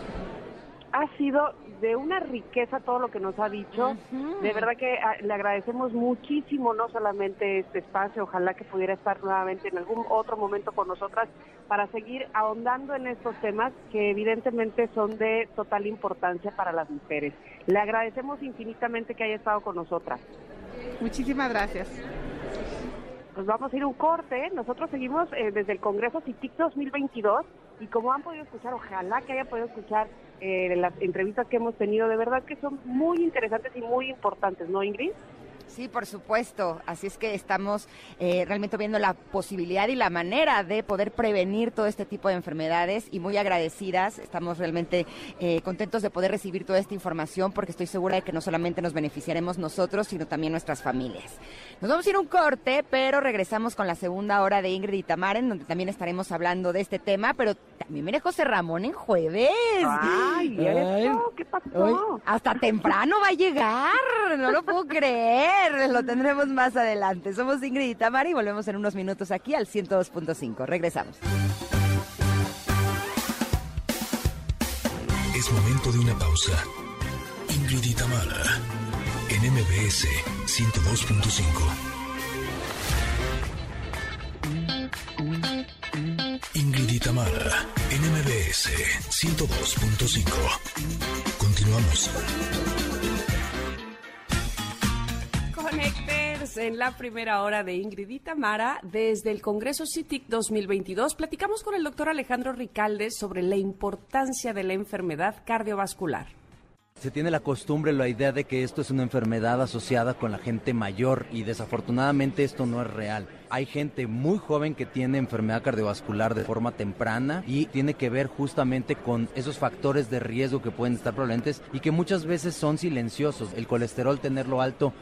Ha sido de una riqueza todo lo que nos ha dicho. De verdad que ah, le agradecemos muchísimo, no solamente este espacio, ojalá que pudiera estar nuevamente en algún otro momento con nosotras para seguir ahondando en estos temas que evidentemente son de total importancia para las mujeres. Le agradecemos infinitamente que haya estado con nosotras. Muchísimas gracias. Pues vamos a ir un corte. Nosotros seguimos eh, desde el Congreso CITIC 2022 y como han podido escuchar, ojalá que haya podido escuchar eh, las entrevistas que hemos tenido, de verdad que son muy interesantes y muy importantes, ¿no, Ingrid? Sí, por supuesto. Así es que estamos eh, realmente viendo la posibilidad y la manera de poder prevenir todo este tipo de enfermedades y muy agradecidas. Estamos realmente eh, contentos de poder recibir toda esta información porque estoy segura de que no solamente nos beneficiaremos nosotros, sino también nuestras familias. Nos vamos a ir a un corte, pero regresamos con la segunda hora de Ingrid y Tamaren, donde también estaremos hablando de este tema, pero también viene José Ramón en jueves. Ay, ¿qué pasó? hasta temprano va a llegar, no lo puedo creer lo tendremos más adelante. Somos Ingrid y Tamara y volvemos en unos minutos aquí al 102.5. Regresamos. Es momento de una pausa. Ingrid y Tamara en MBS 102.5. Ingrid y Tamara en MBS 102.5. Continuamos. En la primera hora de Ingrid y Tamara desde el Congreso CITIC 2022. Platicamos con el doctor Alejandro Ricaldes sobre la importancia de la enfermedad cardiovascular. Se tiene la costumbre, la idea de que esto es una enfermedad asociada con la gente mayor y desafortunadamente esto no es real. Hay gente muy joven que tiene enfermedad cardiovascular de forma temprana y tiene que ver justamente con esos factores de riesgo que pueden estar presentes y que muchas veces son silenciosos. El colesterol tenerlo alto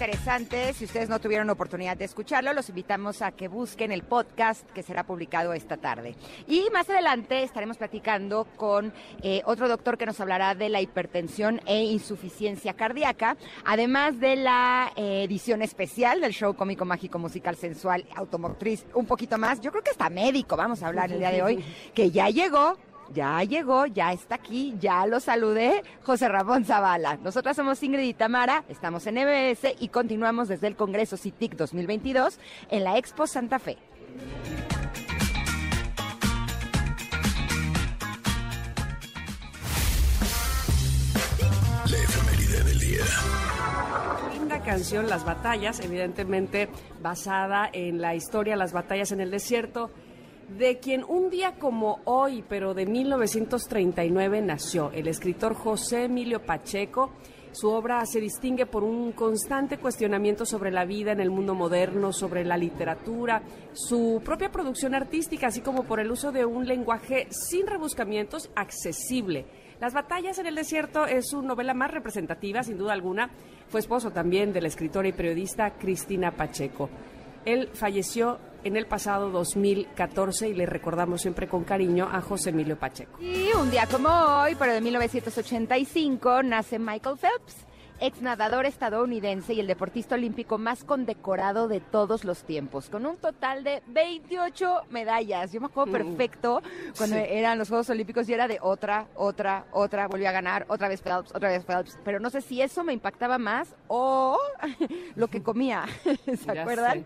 interesante. Si ustedes no tuvieron oportunidad de escucharlo, los invitamos a que busquen el podcast que será publicado esta tarde. Y más adelante estaremos platicando con eh, otro doctor que nos hablará de la hipertensión e insuficiencia cardíaca, además de la eh, edición especial del show cómico mágico musical sensual automotriz, un poquito más. Yo creo que está médico, vamos a hablar el día de hoy, que ya llegó ya llegó, ya está aquí, ya lo saludé, José Ramón Zavala. Nosotras somos Ingrid y Tamara, estamos en MBS y continuamos desde el Congreso CITIC 2022 en la Expo Santa Fe. La efeméride del día linda canción Las Batallas, evidentemente basada en la historia Las Batallas en el Desierto de quien un día como hoy, pero de 1939 nació, el escritor José Emilio Pacheco. Su obra se distingue por un constante cuestionamiento sobre la vida en el mundo moderno, sobre la literatura, su propia producción artística, así como por el uso de un lenguaje sin rebuscamientos, accesible. Las batallas en el desierto es su novela más representativa, sin duda alguna. Fue esposo también de la escritora y periodista Cristina Pacheco. Él falleció en el pasado 2014 y le recordamos siempre con cariño a José Emilio Pacheco. Y un día como hoy, pero de 1985, nace Michael Phelps ex nadador estadounidense y el deportista olímpico más condecorado de todos los tiempos, con un total de 28 medallas. Yo me acuerdo perfecto cuando eran los Juegos Olímpicos y era de otra, otra, otra, volvió a ganar, otra vez Phelps, otra vez Phelps. Pero no sé si eso me impactaba más o lo que comía, ¿se acuerdan?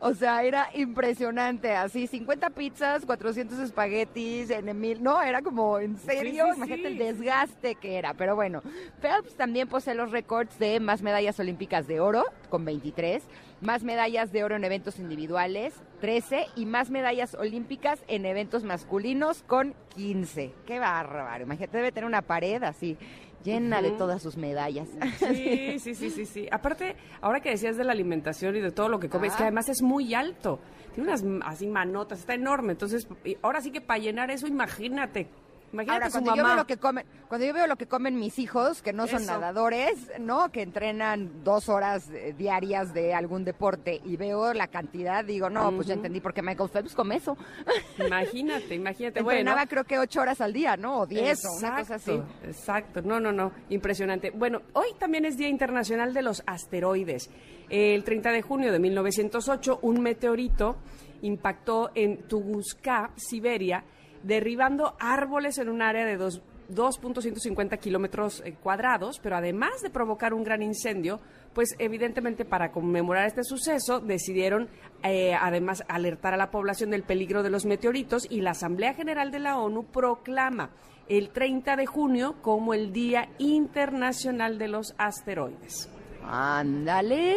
O sea, era impresionante, así, 50 pizzas, 400 espaguetis en mil, no, era como, en serio, imagínate el desgaste que era, pero bueno, Phelps también posee los récords de más medallas olímpicas de oro, con 23, más medallas de oro en eventos individuales, 13, y más medallas olímpicas en eventos masculinos, con 15. ¡Qué bárbaro! Imagínate, debe tener una pared así llena de todas sus medallas. Sí, sí, sí, sí, sí. Aparte, ahora que decías de la alimentación y de todo lo que come, es que ah. además es muy alto. Tiene unas así manotas, está enorme. Entonces, ahora sí que para llenar eso, imagínate Ahora, cuando yo veo lo que comen, cuando yo veo lo que comen mis hijos, que no son nadadores, ¿no? Que entrenan dos horas eh, diarias de algún deporte y veo la cantidad, digo, no, pues ya entendí por qué Michael Phelps come eso. Imagínate, imagínate. Entrenaba creo que ocho horas al día, ¿no? O diez, o una cosa así. Exacto, no, no, no, impresionante. Bueno, hoy también es Día Internacional de los Asteroides. El 30 de junio de 1908, un meteorito impactó en Tunguska, Siberia, derribando árboles en un área de 2.150 kilómetros eh, cuadrados, pero además de provocar un gran incendio, pues evidentemente para conmemorar este suceso decidieron eh, además alertar a la población del peligro de los meteoritos y la Asamblea General de la ONU proclama el 30 de junio como el Día Internacional de los Asteroides. Ándale.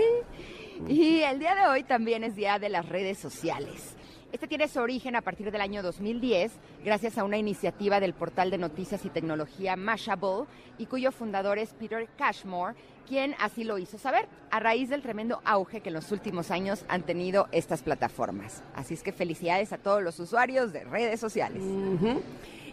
Y el día de hoy también es Día de las Redes Sociales. Este tiene su origen a partir del año 2010, gracias a una iniciativa del portal de noticias y tecnología Mashable, y cuyo fundador es Peter Cashmore, quien así lo hizo saber, a raíz del tremendo auge que en los últimos años han tenido estas plataformas. Así es que felicidades a todos los usuarios de redes sociales.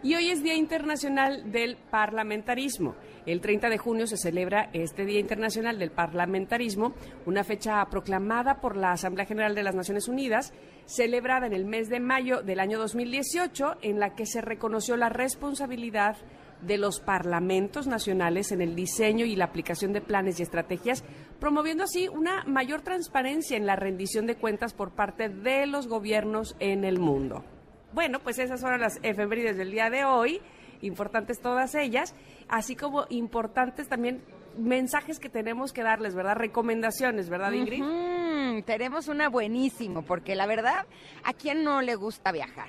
Y hoy es Día Internacional del Parlamentarismo. El 30 de junio se celebra este Día Internacional del Parlamentarismo, una fecha proclamada por la Asamblea General de las Naciones Unidas, celebrada en el mes de mayo del año 2018, en la que se reconoció la responsabilidad de los parlamentos nacionales en el diseño y la aplicación de planes y estrategias, promoviendo así una mayor transparencia en la rendición de cuentas por parte de los gobiernos en el mundo. Bueno, pues esas son las efemérides del día de hoy, importantes todas ellas, así como importantes también mensajes que tenemos que darles, ¿verdad? Recomendaciones, ¿verdad, Ingrid? Tenemos una buenísimo, porque la verdad, ¿a quién no le gusta viajar?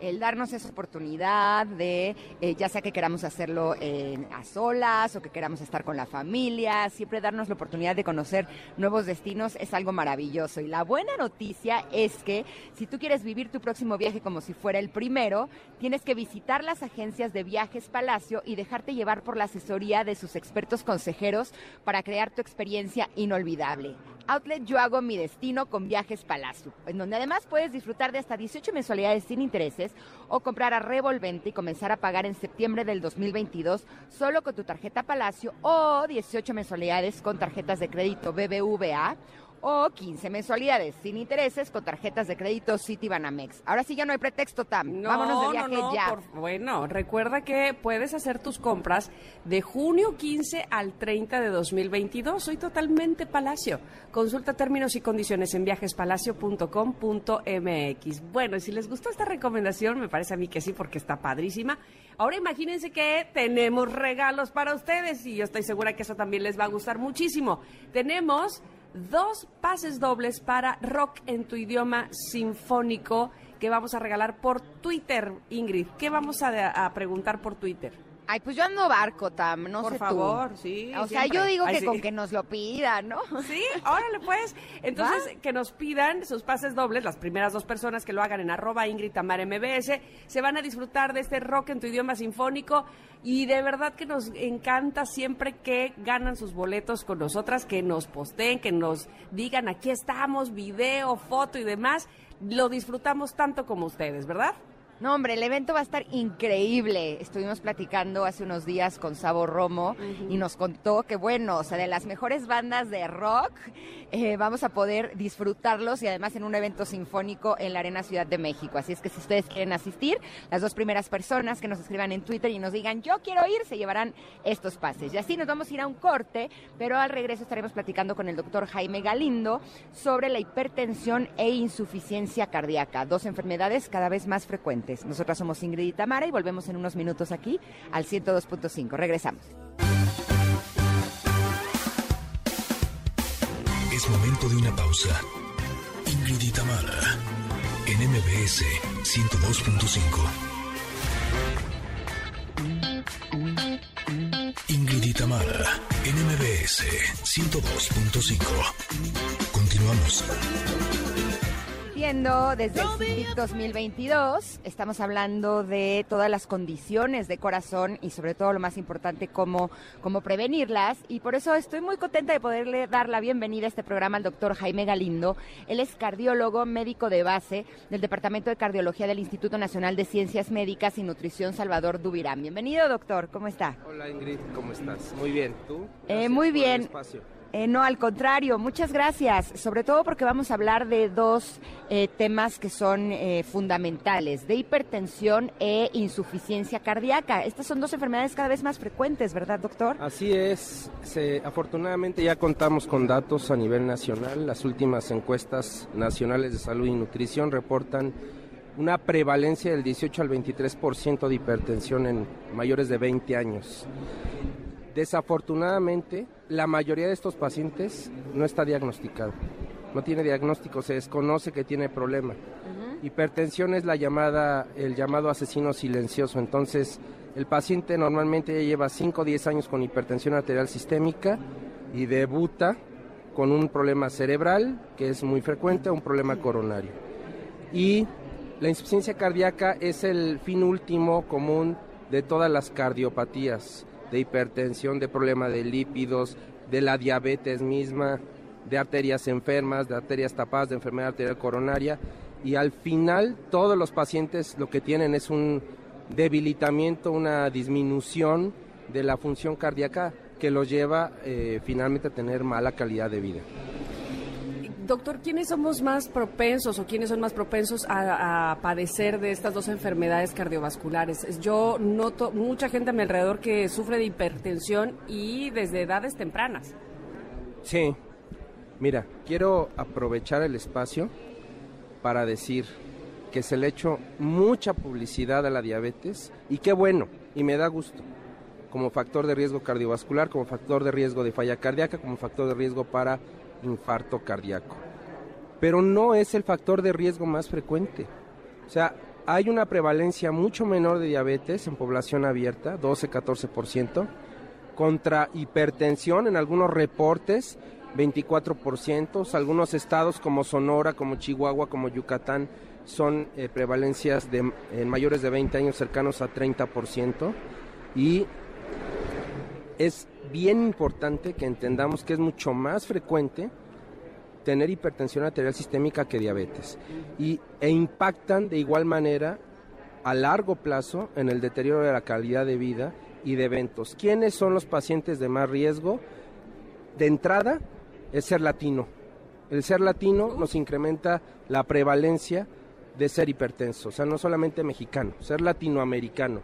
El darnos esa oportunidad de, eh, ya sea que queramos hacerlo a solas o que queramos estar con la familia, siempre darnos la oportunidad de conocer nuevos destinos es algo maravilloso. Y la buena noticia es que si tú quieres vivir tu próximo viaje como si fuera el primero, tienes que visitar las agencias de Viajes Palacio y dejarte llevar por la asesoría de sus expertos consejeros para crear tu experiencia inolvidable. Outlet Yo Hago Mi Destino con Viajes Palacio, en donde además puedes disfrutar de hasta 18 mensualidades sin intereses o comprar a revolvente y comenzar a pagar en septiembre del 2022 solo con tu tarjeta Palacio o 18 mensualidades con tarjetas de crédito BBVA o 15 mensualidades sin intereses con tarjetas de crédito Citibanamex. Ahora sí ya no hay pretexto, Tam. Vámonos de viaje ya. bueno, recuerda que puedes hacer tus compras de junio 15 al 30 de 2022. Soy totalmente Palacio. Consulta términos y condiciones en viajespalacio.com.mx. Bueno, y si les gustó esta recomendación, me parece a mí que sí, porque está padrísima. Ahora imagínense que tenemos regalos para ustedes y yo estoy segura que eso también les va a gustar muchísimo. Tenemos dos pases dobles para rock en tu idioma sinfónico que vamos a regalar por Twitter, Ingrid. ¿Qué vamos a, preguntar por Twitter? Ay, pues yo ando barco, Tam, no Por favor, sí. O sea, yo digo que con que nos lo pidan, ¿no? Sí, órale pues. Entonces, que nos pidan sus pases dobles, las primeras dos personas que lo hagan en arroba Ingrid Tamar MBS, se van a disfrutar de este rock en tu idioma sinfónico y de verdad que nos encanta siempre que ganan sus boletos con nosotras, que nos posteen, que nos digan aquí estamos, video, foto y demás. Lo disfrutamos tanto como ustedes, ¿verdad? No, hombre, el evento va a estar increíble. Estuvimos platicando hace unos días con Sabo Romo y nos contó que, bueno, o sea, de las mejores bandas de rock, eh, vamos a poder disfrutarlos y además en un evento sinfónico en la Arena Ciudad de México. Así es que si ustedes quieren asistir, las dos primeras personas que nos escriban en Twitter y nos digan yo quiero ir, se llevarán estos pases. Y así nos vamos a ir a un corte, pero al regreso estaremos platicando con el doctor Jaime Galindo sobre la hipertensión e insuficiencia cardíaca, dos enfermedades cada vez más frecuentes. Nosotras somos Ingrid y Tamara y volvemos en unos minutos aquí al 102.5. Regresamos. Es momento de una pausa. Ingrid y Tamara en MBS 102.5. Ingrid y Tamara en MBS 102.5. Continuamos desde el CITIC 2022. Estamos hablando de todas las condiciones de corazón y sobre todo lo más importante, cómo, cómo prevenirlas. Y por eso estoy muy contenta de poderle dar la bienvenida a este programa al doctor Jaime Galindo. Él es cardiólogo, médico de base del Departamento de Cardiología del Instituto Nacional de Ciencias Médicas y Nutrición Salvador Dubirán. Bienvenido, doctor. ¿Cómo está? Hola, Ingrid. ¿Cómo estás? Muy bien. ¿Tú? Eh, muy bien. Eh, no, al contrario, muchas gracias, sobre todo porque vamos a hablar de dos eh, temas que son eh, fundamentales, de hipertensión e insuficiencia cardíaca. Estas son dos enfermedades cada vez más frecuentes, ¿verdad, doctor? Así es, afortunadamente ya contamos con datos a nivel nacional. Las últimas encuestas nacionales de salud y nutrición reportan una prevalencia del 18 al 23% de hipertensión en mayores de 20 años. Desafortunadamente, la mayoría de estos pacientes no está diagnosticado. No tiene diagnóstico, se desconoce que tiene problema. Hipertensión es la llamada, el llamado asesino silencioso. Entonces, el paciente normalmente ya lleva 5 o 10 años con hipertensión arterial sistémica y debuta con un problema cerebral, que es muy frecuente, un problema coronario. Y la insuficiencia cardíaca es el fin último común de todas las cardiopatías de hipertensión, de problema de lípidos, de la diabetes misma, de arterias enfermas, de arterias tapadas, de enfermedad arterial coronaria. Y al final todos los pacientes lo que tienen es un debilitamiento, una disminución de la función cardíaca que los lleva eh, finalmente a tener mala calidad de vida. Doctor, ¿quiénes somos más propensos o quiénes son más propensos a, padecer de estas dos enfermedades cardiovasculares? Yo noto mucha gente a mi alrededor que sufre de hipertensión y desde edades tempranas. Sí, mira, quiero aprovechar el espacio para decir que se le hecho mucha publicidad a la diabetes y qué bueno, y me da gusto, como factor de riesgo cardiovascular, como factor de riesgo de falla cardíaca, como factor de riesgo para infarto cardíaco. Pero no es el factor de riesgo más frecuente. O sea, hay una prevalencia mucho menor de diabetes en población abierta, 12-14%, contra hipertensión en algunos reportes, 24%, algunos estados como Sonora, como Chihuahua, como Yucatán, son eh, prevalencias de, en mayores de 20 años cercanos a 30%, y es bien importante que entendamos que es mucho más frecuente tener hipertensión arterial sistémica que diabetes y, e impactan de igual manera a largo plazo en el deterioro de la calidad de vida y de eventos. ¿Quiénes son los pacientes de más riesgo? De entrada, es ser latino. El ser latino nos incrementa la prevalencia de ser hipertenso, o sea, no solamente mexicano, ser latinoamericano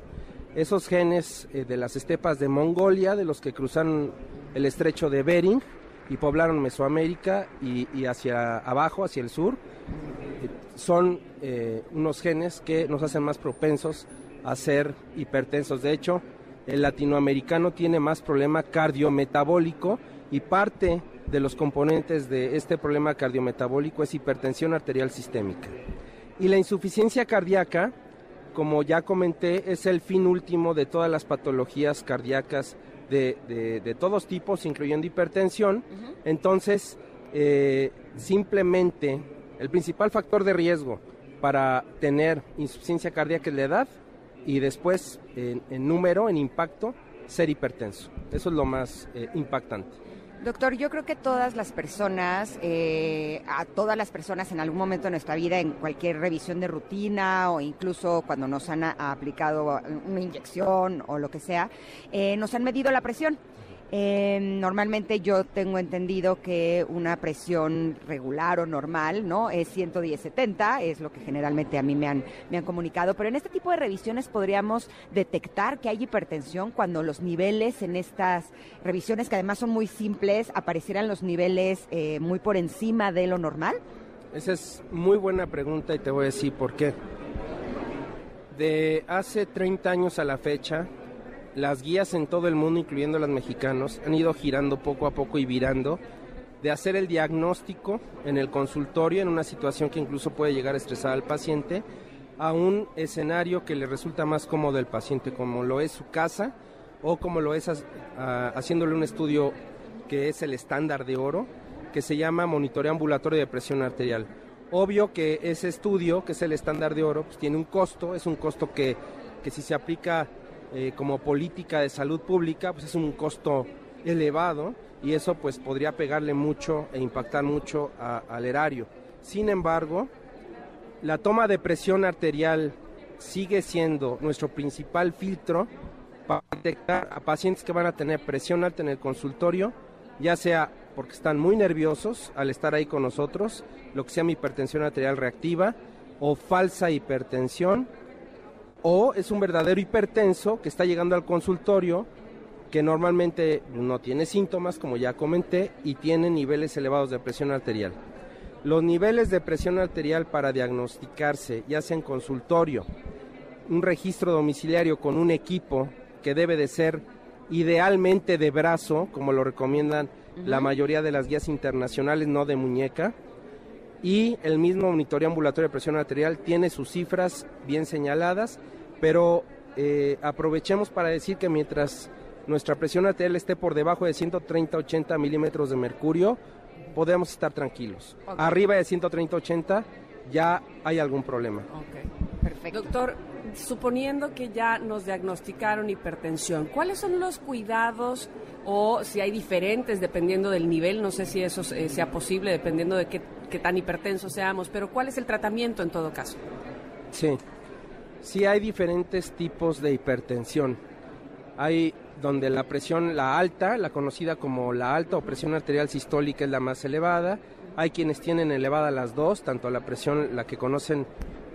esos genes eh, de las estepas de Mongolia, de los que cruzan el estrecho de Bering y poblaron Mesoamérica y, hacia abajo, hacia el sur, eh, son eh, unos genes que nos hacen más propensos a ser hipertensos. De hecho, el latinoamericano tiene más problema cardiometabólico y parte de los componentes de este problema cardiometabólico es hipertensión arterial sistémica. Y la insuficiencia cardíaca como ya comenté, es el fin último de todas las patologías cardíacas de, todos tipos, incluyendo hipertensión. Entonces, eh, simplemente el principal factor de riesgo para tener insuficiencia cardíaca es la edad y después, en, número, en impacto, ser hipertenso. Eso es lo más eh, impactante. Doctor, yo creo que todas las personas, eh, a todas las personas en algún momento de nuestra vida, en cualquier revisión de rutina o incluso cuando nos han aplicado una inyección o lo que sea, eh, nos han medido la presión. Eh, normalmente yo tengo entendido que una presión regular o normal, ¿no? Es 110-70, es lo que generalmente a mí me han, me han comunicado, pero en este tipo de revisiones podríamos detectar que hay hipertensión cuando los niveles en estas revisiones, que además son muy simples, aparecieran los niveles eh, muy por encima de lo normal. Esa es muy buena pregunta y te voy a decir por qué. De hace 30 años a la fecha, las guías en todo el mundo, incluyendo las mexicanos, han ido girando poco a poco y virando de hacer el diagnóstico en el consultorio, en una situación que incluso puede llegar a estresar al paciente, a un escenario que le resulta más cómodo al paciente, como lo es su casa o como lo es haciéndole un estudio que es el estándar de oro, que se llama monitoreo ambulatorio de presión arterial. Obvio que ese estudio, que es el estándar de oro, pues tiene un costo, es un costo que, que si se aplica eh, como política de salud pública, pues es un costo elevado y eso pues podría pegarle mucho e impactar mucho al erario. Sin embargo, la toma de presión arterial sigue siendo nuestro principal filtro para detectar a pacientes que van a tener presión alta en el consultorio, ya sea porque están muy nerviosos al estar ahí con nosotros, lo que sea mi hipertensión arterial reactiva, o falsa hipertensión, o es un verdadero hipertenso que está llegando al consultorio que normalmente no tiene síntomas, como ya comenté, y tiene niveles elevados de presión arterial. Los niveles de presión arterial para diagnosticarse, ya sea en consultorio, un registro domiciliario con un equipo que debe de ser idealmente de brazo, como lo recomiendan la mayoría de las guías internacionales, no de muñeca, y el mismo monitoreo ambulatorio de presión arterial tiene sus cifras bien señaladas pero eh, aprovechemos para decir que mientras nuestra presión arterial esté por debajo de 130-80 milímetros de mercurio, podemos estar tranquilos. Arriba de 130-80 ya hay algún problema. Perfecto. Doctor, suponiendo que ya nos diagnosticaron hipertensión, ¿cuáles son los cuidados o si hay diferentes dependiendo del nivel? No sé si eso eh, sea posible dependiendo de qué, qué tan hipertensos seamos, pero ¿cuál es el tratamiento en todo caso? Sí, sí hay diferentes tipos de hipertensión. Hay donde la presión, la alta, la conocida como la alta o presión arterial sistólica es la más elevada. Hay quienes tienen elevada las dos, tanto la presión, la que conocen,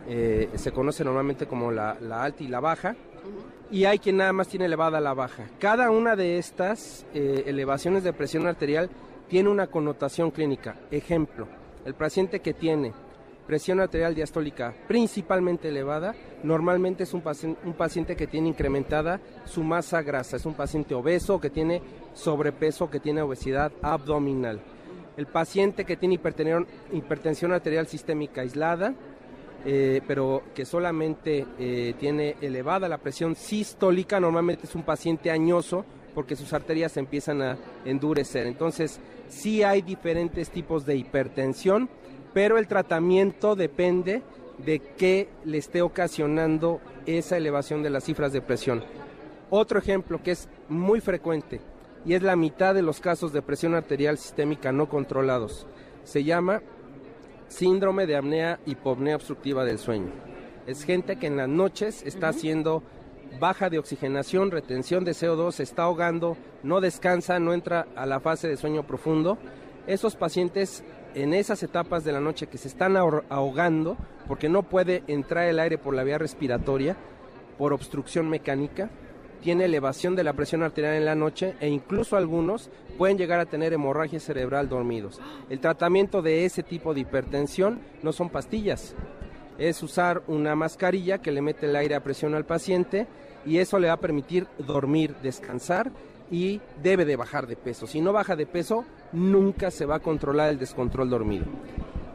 eh, se conoce normalmente como la, alta y la baja. Y hay quien nada más tiene elevada la baja. Cada una de estas eh, elevaciones de presión arterial tiene una connotación clínica. Ejemplo, el paciente que tiene presión arterial diastólica principalmente elevada, normalmente es un, paciente, que tiene incrementada su masa grasa, es un paciente obeso que tiene sobrepeso, que tiene obesidad abdominal. El paciente que tiene hipertensión, arterial sistémica aislada, eh, pero que solamente eh, tiene elevada la presión sistólica, normalmente es un paciente añoso porque sus arterias empiezan a endurecer. Entonces, sí hay diferentes tipos de hipertensión pero el tratamiento depende de qué le esté ocasionando esa elevación de las cifras de presión. Otro ejemplo que es muy frecuente y es la mitad de los casos de presión arterial sistémica no controlados. Se llama síndrome de apnea hipopnea obstructiva del sueño. Es gente que en las noches está haciendo baja de oxigenación, retención de CO2, se está ahogando, no descansa, no entra a la fase de sueño profundo. Esos pacientes en esas etapas de la noche que se están ahogando porque no puede entrar el aire por la vía respiratoria por obstrucción mecánica, tiene elevación de la presión arterial en la noche e incluso algunos pueden llegar a tener hemorragia cerebral dormidos. El tratamiento de ese tipo de hipertensión no son pastillas, es usar una mascarilla que le mete el aire a presión al paciente y eso le va a permitir dormir, descansar y debe de bajar de peso. Si no baja de peso, nunca se va a controlar el descontrol dormido.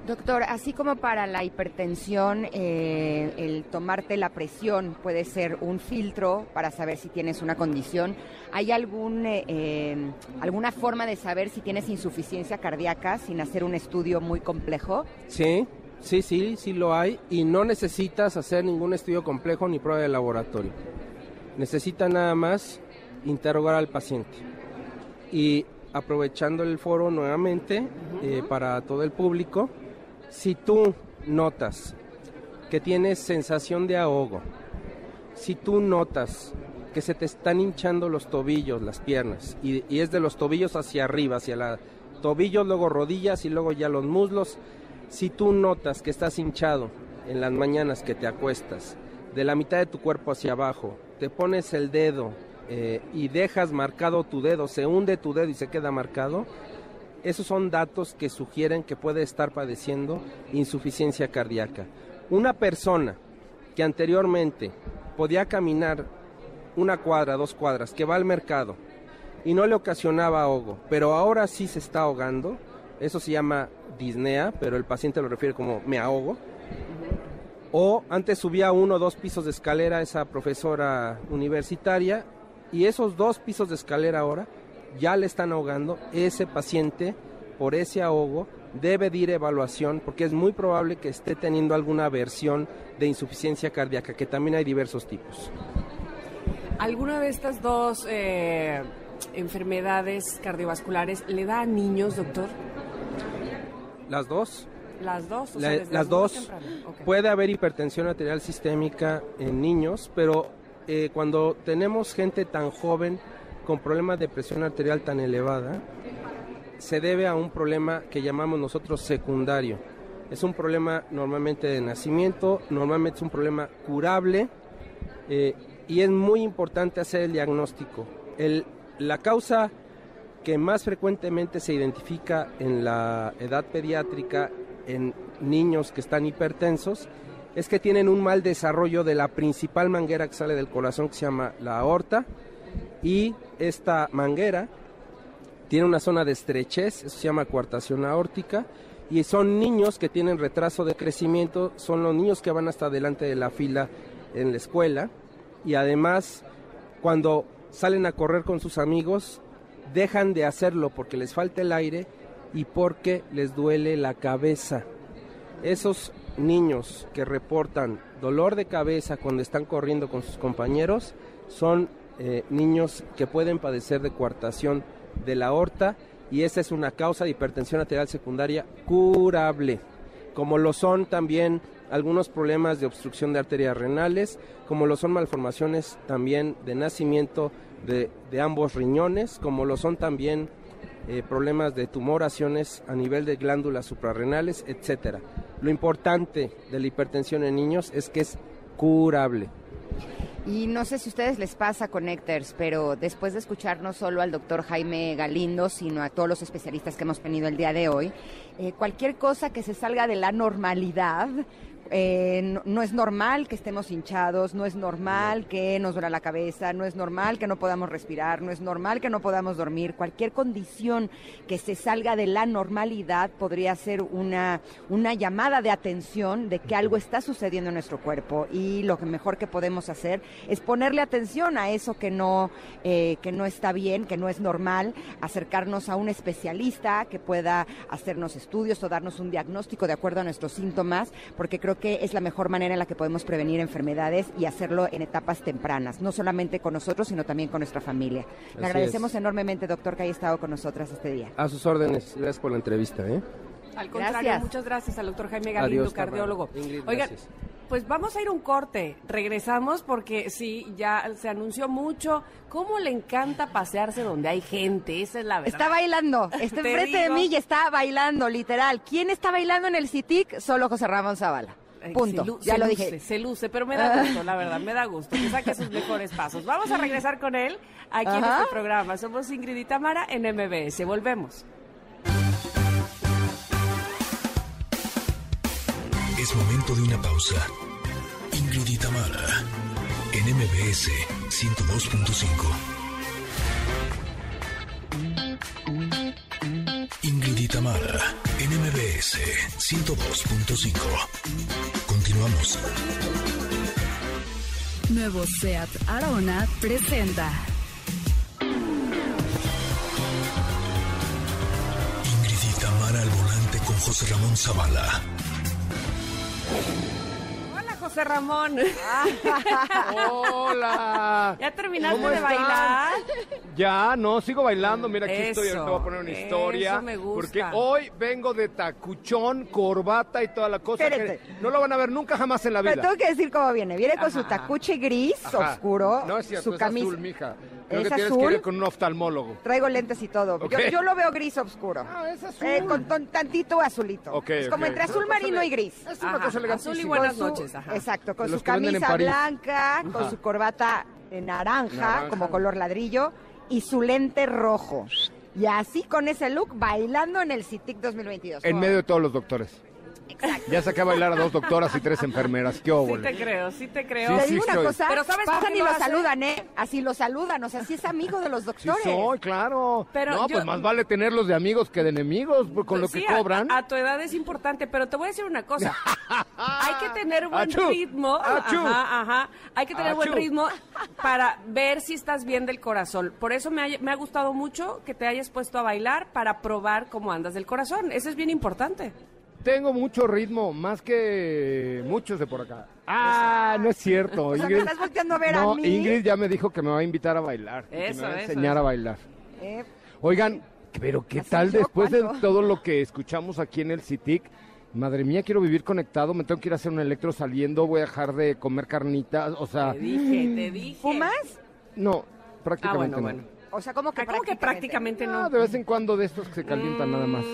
Doctor, así como para la hipertensión, eh, el tomarte la presión puede ser un filtro para saber si tienes una condición. ¿Hay algún, eh, em, alguna forma de saber si tienes insuficiencia cardíaca sin hacer un estudio muy complejo? Sí, sí, sí, sí lo hay. Y no necesitas hacer ningún estudio complejo ni prueba de laboratorio. Necesita nada más interrogar al paciente. Y aprovechando el foro nuevamente eh, para todo el público, si tú notas que tienes sensación de ahogo, si tú notas que se te están hinchando los tobillos, las piernas, y, y es de los tobillos hacia arriba, hacia la tobillos, luego rodillas y luego ya los muslos, si tú notas que estás hinchado en las mañanas que te acuestas, de la mitad de tu cuerpo hacia abajo, te pones el dedo eh, y dejas marcado tu dedo, se hunde tu dedo y se queda marcado, esos son datos que sugieren que puede estar padeciendo insuficiencia cardíaca. Una persona que anteriormente podía caminar una cuadra, dos cuadras, que va al mercado y no le ocasionaba ahogo, pero ahora sí se está ahogando, eso se llama disnea, pero el paciente lo refiere como me ahogo. O antes subía uno o dos pisos de escalera esa profesora universitaria y esos dos pisos de escalera ahora ya le están ahogando. Ese paciente, por ese ahogo, debe de ir a evaluación porque es muy probable que esté teniendo alguna versión de insuficiencia cardíaca, que también hay diversos tipos. ¿Alguna de estas dos eh, enfermedades cardiovasculares le da a niños, doctor? Las dos. Las dos. O La- desde las dos. Puede haber hipertensión arterial sistémica en niños, pero eh, cuando tenemos gente tan joven con problemas de presión arterial tan elevada, se debe a un problema que llamamos nosotros secundario. Es un problema normalmente de nacimiento, normalmente es un problema curable eh, y es muy importante hacer el diagnóstico. El- la causa que más frecuentemente se identifica en la edad pediátrica en niños que están hipertensos es que tienen un mal desarrollo de la principal manguera que sale del corazón que se llama la aorta. Y esta manguera tiene una zona de estrechez, se llama coartación aórtica. Y son niños que tienen retraso de crecimiento, son los niños que van hasta delante de la fila en la escuela. Y además cuando salen a correr con sus amigos dejan de hacerlo porque les falta el aire y porque les duele la cabeza. Esos niños que reportan dolor de cabeza cuando están corriendo con sus compañeros son eh, niños que pueden padecer de coartación de la aorta y esa es una causa de hipertensión arterial secundaria curable, como lo son también algunos problemas de obstrucción de arterias renales, como lo son malformaciones también de nacimiento de, de ambos riñones, como lo son también eh, problemas de tumoraciones a nivel de glándulas suprarrenales, etcétera. Lo importante de la hipertensión en niños es que es curable. Y no sé si a ustedes les pasa, Connectors, pero después de escuchar no solo al doctor Jaime Galindo, sino a todos los especialistas que hemos tenido el día de hoy, eh, cualquier cosa que se salga de la normalidad, eh, no, no es normal que estemos hinchados, no es normal que nos duela la cabeza, no es normal que no podamos respirar, no es normal que no podamos dormir. Cualquier condición que se salga de la normalidad podría ser una, una llamada de atención de que algo está sucediendo en nuestro cuerpo y lo que mejor que podemos hacer es ponerle atención a eso que no, eh, que no está bien, que no es normal, acercarnos a un especialista que pueda hacernos estudios o darnos un diagnóstico de acuerdo a nuestros síntomas, porque creo que es la mejor manera en la que podemos prevenir enfermedades y hacerlo en etapas tempranas, no solamente con nosotros, sino también con nuestra familia. Le agradecemos es. enormemente, doctor, que haya estado con nosotras este día. A sus órdenes, gracias por la entrevista. ¿eh? Al contrario, Gracias. muchas gracias al doctor Jaime Galindo, Adiós, cardiólogo. Ingrid, Oigan, gracias. pues vamos a ir a un corte. Regresamos porque sí, ya se anunció mucho. ¿Cómo le encanta pasearse donde hay gente? Esa es la verdad. Está bailando, está Te enfrente de mí y está bailando, literal. ¿Quién está bailando en el CITIC? Solo José Ramón Zavala. Punto. se ya se lo luce, dije. Se luce, pero me da gusto, la verdad, me da gusto que saque sus mejores pasos. Vamos a regresar con él aquí en este programa. Somos Ingrid y Tamara en MBS. Volvemos. Es momento de una pausa. Ingrid y Tamara, en MBS 102.5. Ingrid y Tamara, en MBS 102.5. Continuamos. Nuevo SEAT Arona presenta Ingrid y Tamara al volante con José Ramón Zavala. Hola, José Ramón. Hola. ¿Ya terminaste ¿Cómo de están? bailar? Ya, no, sigo bailando. Mira, aquí estoy. Eso, Ahorita voy a poner una historia. eso me gusta. Porque hoy vengo de tacuchón, corbata y toda la cosa. Espérate. que no lo van a ver nunca jamás en la Pero vida. tengo que decir cómo viene. Viene con su tacuche gris Ajá. oscuro, No es cierto, su es camisa. azul, mija. Creo ¿Es que tienes azul? que ir con un oftalmólogo. Traigo lentes y todo. Ok. Yo, yo lo veo gris oscuro. Ah, es azul. Eh, con, con tantito azulito. Ok, es como entre azul marino y gris. Es una Ajá, cosa elegantísima. azul y buenas noches, ajá. Exacto, con su camisa blanca, con su corbata de naranja, Naranja. como color ladrillo, y su lente rojo. Y así con ese look, bailando en el CITIC 2022. En ¿Cómo medio de todos los doctores. Ya saqué a bailar a dos doctoras y tres enfermeras. ¿Qué Sí óvole? te creo, sí te creo. Sí, Te digo una soy. cosa, Pero ¿sabes pasan y lo saludan, ¿eh? Así lo saludan, o sea, sí es amigo de los Sí doctores. soy, claro. Pero no, yo- pues más vale tenerlos de amigos que de enemigos, pues, con lo Sí, que a- cobran. A, tu edad es importante, pero te voy a decir una cosa. Hay que tener buen Achú, ritmo. achú. Ajá, ajá. Hay que tener buen ritmo para ver si estás bien del corazón. Por eso me ha, me ha gustado mucho que te hayas puesto a bailar para probar cómo andas del corazón. Eso es bien importante. Tengo mucho ritmo, más que muchos de por acá. Ah, no es cierto. O sea, me Ingrid, estás volteando a ver no, a mí. Ingrid ya me dijo que me va a invitar a bailar. y que Eso, me va a enseñar eso. a bailar. Eh, Oigan, pero ¿qué tal yo, después de todo lo que escuchamos aquí en el CITIC? Madre mía, quiero vivir conectado, me tengo que ir a hacer un electro saliendo, voy a dejar de comer carnitas, o sea, Te dije, te dije. ¿Fumas? no, Ah, prácticamente bueno, no. bueno. O sea, ¿cómo que Ah, ¿Cómo que prácticamente no? Ah, de vez en cuando de estos que se calientan nada más.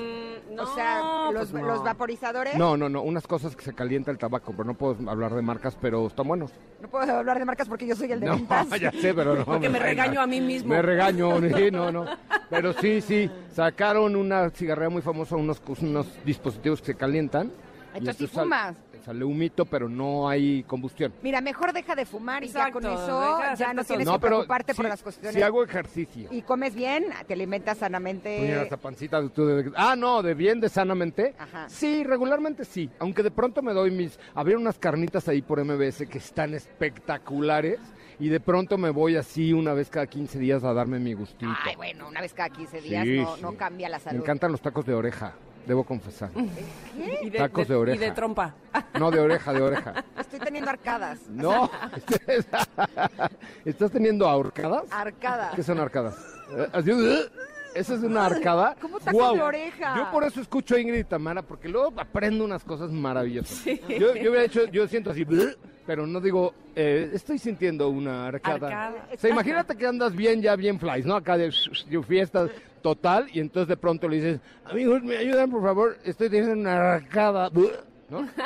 Mm, o sea, no, los, pues no. los vaporizadores. No, no, no, unas cosas que se calienta el tabaco, pero no puedo hablar de marcas, pero están buenos. No puedo hablar de marcas porque yo soy el de No, ventas. ya sé, pero no. Porque me regaño a mí mismo. Me regaño, sí, no, no. Pero sí, sí, sacaron una cigarrera muy famosa, unos, unos dispositivos que se calientan. Y Entonces sí esto sal- fumas. Sale humito, pero no hay combustión. Mira, mejor deja de fumar y ya con eso ya no tienes no, que preocuparte por las cuestiones. sí hago ejercicio. Y comes bien, te alimentas sanamente. Puñera, esta pancita de tú de- Ah, no, de bien, de sanamente. Ajá. Sí, regularmente sí. Aunque de pronto me doy mis... Había unas carnitas ahí por MBS que están espectaculares. Y de pronto me voy así una vez cada 15 días a darme mi gustito. Ay, bueno, una vez cada 15 días Sí, no, sí. no cambia la Me salud. encantan los tacos de oreja, debo confesar. Y de, Tacos de oreja. Y de trompa. No, de oreja, de oreja. Estoy teniendo arcadas. No. ¿Estás teniendo ahorcadas? Arcadas. ¿Qué son arcadas? ¿Esa es una arcada? ¿Cómo tacos Guau. de oreja? Yo por eso escucho a Ingrid y Tamara, porque luego aprendo unas cosas maravillosas. Yo, yo hubiera hecho, yo siento así, pero no digo, eh, estoy sintiendo una arcada. Arcada. O sea, imagínate que andas bien, ya bien flies, ¿no? Acá de, de fiesta total, y entonces de pronto le dices, amigos, me ayudan, por favor, estoy teniendo una arcada. ¿No?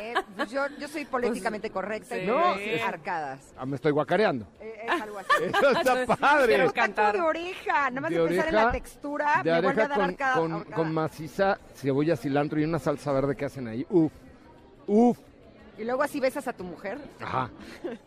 Eh, pues yo, yo soy políticamente correcta y sí. no arcadas. Ah, me estoy guacareando. Eh, es algo así. Eso está padre. Quiero Taco cantar. de oreja, nada más de, de pensar en oreja, la textura, de me vuelve a oreja dar con, arcada. con, ahorcada. con maciza, cebolla, cilantro y una salsa verde que hacen ahí. Uf, uf. Y luego así besas a tu mujer. Ajá.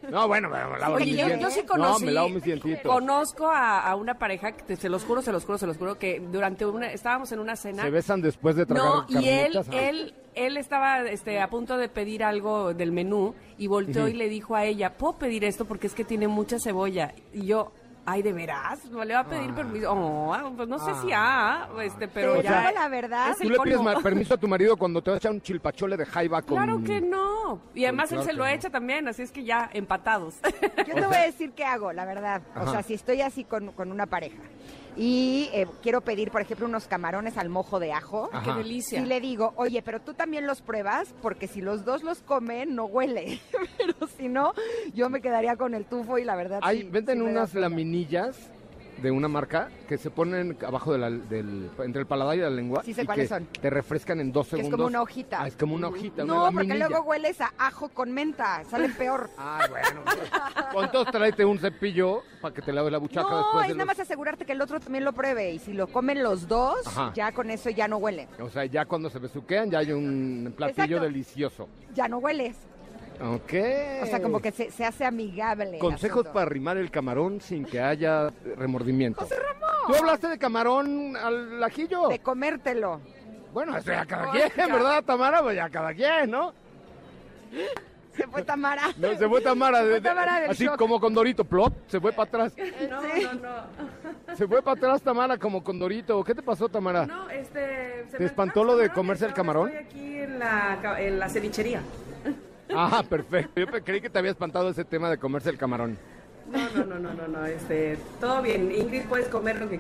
No, bueno, me lavo Oye, mis yo, yo sí conocí, No, me lavo mis dientitos. conozco a, a una pareja, que te- se los juro, se los juro, se los juro, que durante una, estábamos en una cena. Se besan después de tragar No, y él. Ah. él, él estaba este, a punto de pedir algo del menú y volteó y le dijo a ella, ¿puedo pedir esto? Porque es que tiene mucha cebolla. Y yo, ay, ¿de veras? ¿No le va a pedir permiso? Oh, pues no sé si ah, este, pero Pero ya... la verdad, es ¿Tú le pides permiso a tu marido cuando te va a echar un chilpachole de jaiba con... Claro que no. Y además claro él se lo no. echa también, así es que ya empatados. yo te voy a decir qué hago, la verdad. O sea, si estoy así con, con una pareja y eh, quiero pedir, por ejemplo, unos camarones al mojo de ajo, Ajá. Qué delicia. sí le digo, oye, pero tú también los pruebas, porque si los dos los comen, no huele. pero si no, yo me quedaría con el tufo y la verdad Hay, sí, venden sí unas laminillas de una marca que se ponen abajo de la- del, entre el paladar y la lengua. Sí sé y cuáles que son. Te refrescan en dos Que es segundos. como una hojita. Ah, es como una hojita, una No, porque luego hueles a ajo con menta, salen peor. Ah, bueno. entonces tráete un cepillo para que te laves la buchaca No, después es de nada los- más asegurarte que el otro también lo pruebe. Y si lo comen los dos, Ajá. ya con eso ya no huele. O sea, ya cuando se besuquean ya hay un platillo Exacto. delicioso. Ya no hueles. Ok. O sea, como que se, se hace amigable. Consejos para arrimar el camarón sin que haya remordimiento. ¡José Ramón! ¿Tú hablaste de camarón al ajillo? De comértelo. Bueno, eso ya cada Oiga. quien, ¿verdad, Tamara? Pues ya cada quien, ¿no? Se fue Tamara. No, se fue Tamara, Se de- fue de- Tamara del así shock. como Condorito, plop, se fue para atrás. No, Sí. no, no. Se fue para atrás Tamara como Condorito. ¿Qué te pasó, Tamara? No, este... se ¿Te me- espantó lo de comerse el camarón? Estoy aquí en la, en la cevichería. Ah, perfecto. Yo creí que te había espantado ese tema de comerse el camarón. No, no, no, no, no, no, este, todo bien. Ingrid, puedes comer lo que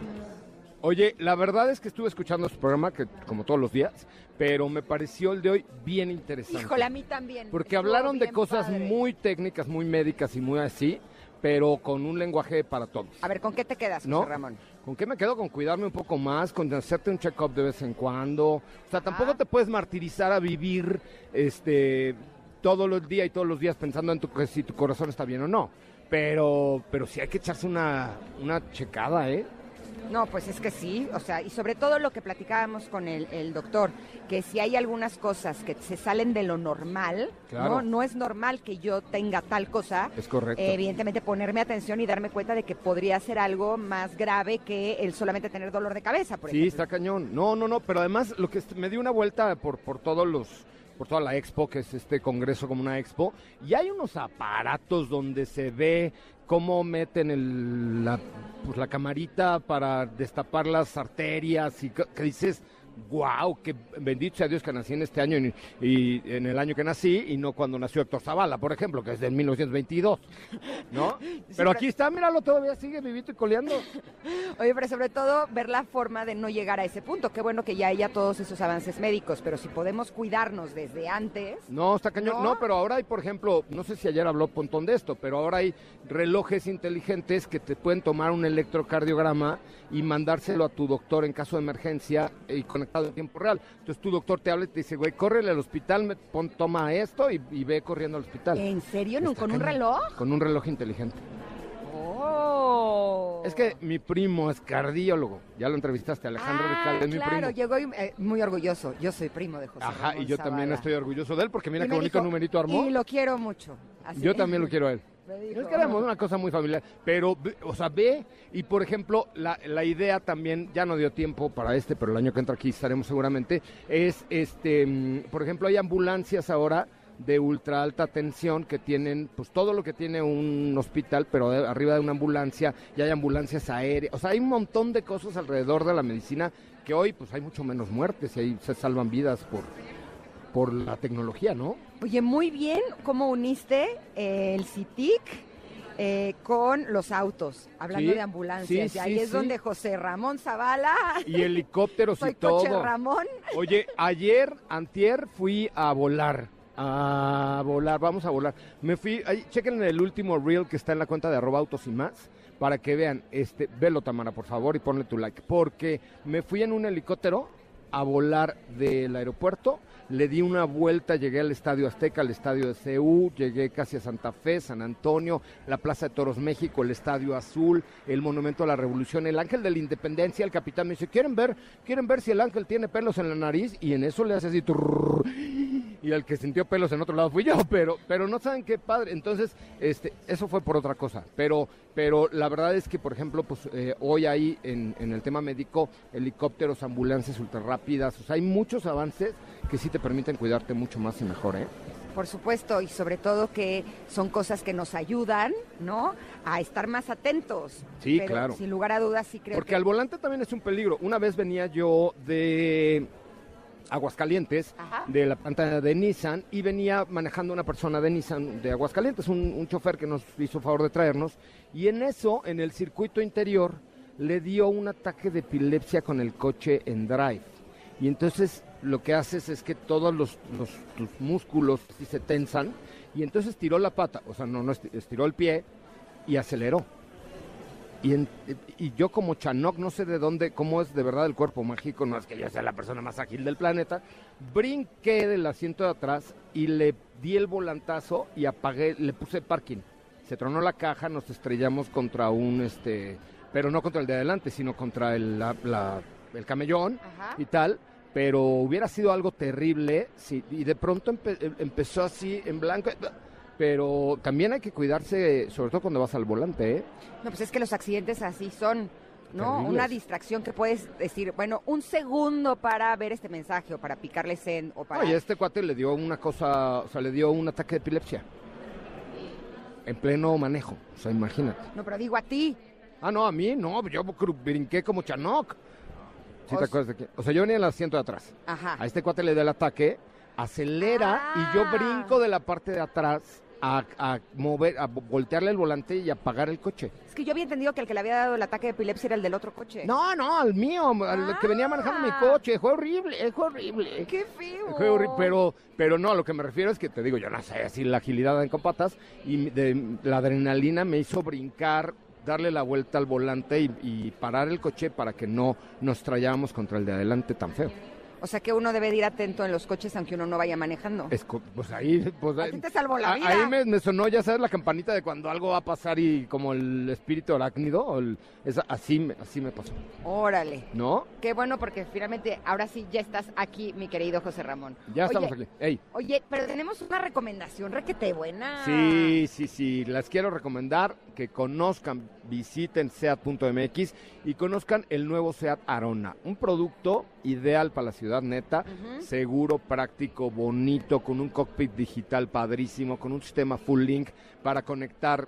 Oye, la verdad es que estuve escuchando su programa, que como todos los días, pero me pareció el de hoy bien interesante. Híjole, a mí también. Porque Estuvo hablaron de cosas padre. muy técnicas, muy médicas y muy así, pero con un lenguaje para todos. A ver, ¿con qué te quedas, José ¿No? Ramón? ¿Con qué me quedo? Con cuidarme un poco más, con hacerte un check-up de vez en cuando. O sea, tampoco te puedes martirizar a vivir este todos los días y todos los días pensando en tu, que si tu corazón está bien o no. Pero, pero sí hay que echarse una, una checada, ¿eh? No, pues es que sí, o sea, y sobre todo lo que platicábamos con el, el doctor, que si hay algunas cosas que se salen de lo normal, Claro. ¿no? No es normal que yo tenga tal cosa. Es correcto. eh, evidentemente ponerme atención y darme cuenta de que podría ser algo más grave que el solamente tener dolor de cabeza, por Sí, ejemplo. está cañón. No, no, no, pero además lo que me dio una vuelta por, por todos los por toda la expo, que es este congreso como una expo, y hay unos aparatos donde se ve cómo meten el, la, pues, la camarita para destapar las arterias y que, que dices, wow, que bendito sea Dios que nací en este año y, y en el año que nací y no cuando nació Héctor Zavala, por ejemplo, que es del 1922, ¿no? Pero aquí está, míralo, todavía sigue vivito y coleando. Oye, pero sobre todo ver la forma de no llegar a ese punto. Qué bueno que ya haya todos esos avances médicos, pero si podemos cuidarnos desde antes, No, está cañón. ¿No? ¿No? pero ahora hay, por ejemplo, no sé si ayer habló Pontón de esto, pero ahora hay relojes inteligentes que te pueden tomar un electrocardiograma y mandárselo a tu doctor en caso de emergencia y conectado en tiempo real. Entonces tu doctor te habla y te dice, güey, córrele al hospital, me pon- toma esto y, y ve corriendo al hospital. ¿en serio? ¿No? ¿Con un reloj? Con un reloj inteligente. Oh. Es que mi primo es cardiólogo. Ya lo entrevistaste, Alejandro ah, es mi claro, primo. llegó eh, muy orgulloso. Yo soy primo de José Ajá, Ramón y yo también estoy orgulloso de él porque mira qué bonito dijo, numerito armó. Y lo quiero mucho. Así Yo también lo quiero a él. Me dijo. Es que éramos una cosa muy familiar. Pero, o sea, ve, y por ejemplo, la, la idea también, ya no dio tiempo para este, pero el año que entra aquí estaremos seguramente, es, este, mm, por ejemplo, hay ambulancias ahora de ultra alta tensión que tienen, pues todo lo que tiene un hospital, pero de- arriba de una ambulancia, y hay ambulancias aéreas, o sea, hay un montón de cosas alrededor de la medicina que hoy, pues hay mucho menos muertes y ahí se salvan vidas por, por la tecnología, ¿no? Oye, muy bien cómo uniste eh, el CITIC eh, con los autos, hablando Sí, de ambulancias. sí, y ahí sí, es donde José Ramón Zavala, Y helicópteros soy y todo. coche Ramón, Oye, ayer, antier, fui a volar. A volar, vamos a volar. Me fui, ahí, chequen el último reel que está en la cuenta de arroba autos y más, para que vean, este, velo Tamara, por favor, y ponle tu like. Porque me fui en un helicóptero a volar del aeropuerto, le di una vuelta, llegué al Estadio Azteca, al Estadio de CEU, llegué casi a Santa Fe, San Antonio, la Plaza de Toros México, el Estadio Azul, el Monumento a la Revolución, el Ángel de la Independencia, el capitán me dice, ¿quieren ver, quieren ver si el ángel tiene pelos en la nariz? Y en eso le hace así, y el que sintió pelos en otro lado fui yo, pero, pero no saben qué padre. Entonces, este, eso fue por otra cosa. Pero, pero la verdad es que, por ejemplo, pues eh, hoy hay en, en el tema médico helicópteros, ambulancias ultra rápidas, o sea, hay muchos avances que sí te permiten cuidarte mucho más y mejor, ¿eh? por supuesto, y sobre todo que son cosas que nos ayudan, ¿no? A estar más atentos. Sí, Pero, claro. Sin lugar a dudas, sí creo Porque que... al volante también es un peligro. Una vez venía yo de Aguascalientes, Ajá. de la planta de Nissan, y venía manejando una persona de Nissan de Aguascalientes, un, un chofer que nos hizo favor de traernos, y en eso, en el circuito interior, le dio un ataque de epilepsia con el coche en drive. Y entonces lo que haces es que todos los, los- tus músculos se tensan, y entonces tiró la pata, o sea, no, no esti- estiró el pie y aceleró. Y, en- y yo como Chanok, no sé de dónde, cómo es de verdad el cuerpo mágico, no es que yo sea la persona más ágil del planeta, brinqué del asiento de atrás y le di el volantazo y apagué, le puse parking. Se tronó la caja, nos estrellamos contra un, este, pero no contra el de adelante, sino contra el, la- la- el camellón Ajá. y tal. Pero hubiera sido algo terrible si, y de pronto empe- em- empezó así en blanco. Pero también hay que cuidarse, sobre todo cuando vas al volante, ¿eh? No, pues es que los accidentes así son, ¿no? Terribles. Una distracción que puedes decir, bueno, un segundo para ver este mensaje o para picarle send o para... Oye, este cuate le dio una cosa, o sea, le dio un ataque de epilepsia. En pleno manejo, o sea, imagínate. No, pero digo a ti. Ah, no, a mí no, yo brinqué como Chanok. ¿Sí O te acuerdas de quién? O sea, yo venía en el asiento de atrás. Ajá. A este cuate le dio el ataque, acelera y yo Ah. brinco de la parte de atrás a, a mover, a vo- voltearle el volante y apagar el coche. Es que yo había entendido que el que le había dado el ataque de epilepsia era el del otro coche. No, no, al mío, al que venía manejando mi Ah. coche. Fue horrible, fue horrible. ¡Qué feo! Fue horri- pero, pero no, a lo que me refiero es que te digo, yo no sé, así la agilidad en copatas y de, la adrenalina me hizo brincar, darle la vuelta al volante y, y parar el coche para que no nos trayáramos contra el de adelante tan feo. O sea que uno debe de ir atento en los coches aunque uno no vaya manejando. Es pues ahí, pues A ahí, te salvó la a- vida. ahí me, me sonó, ya sabes, la campanita de cuando algo va a pasar y como el espíritu arácnido, o el- esa- así, me- así me pasó, Órale. ¿no? Qué bueno porque finalmente ahora sí ya estás aquí, mi querido José Ramón. Ya Oye, estamos aquí. Ey. Oye, pero tenemos una recomendación, requete buena. Sí, sí, sí. Las quiero recomendar que conozcan, visiten SEAT.mx y conozcan el nuevo SEAT Arona. Un producto ideal para la ciudad neta, seguro, práctico, bonito, con un cockpit digital padrísimo, con un sistema full link para conectar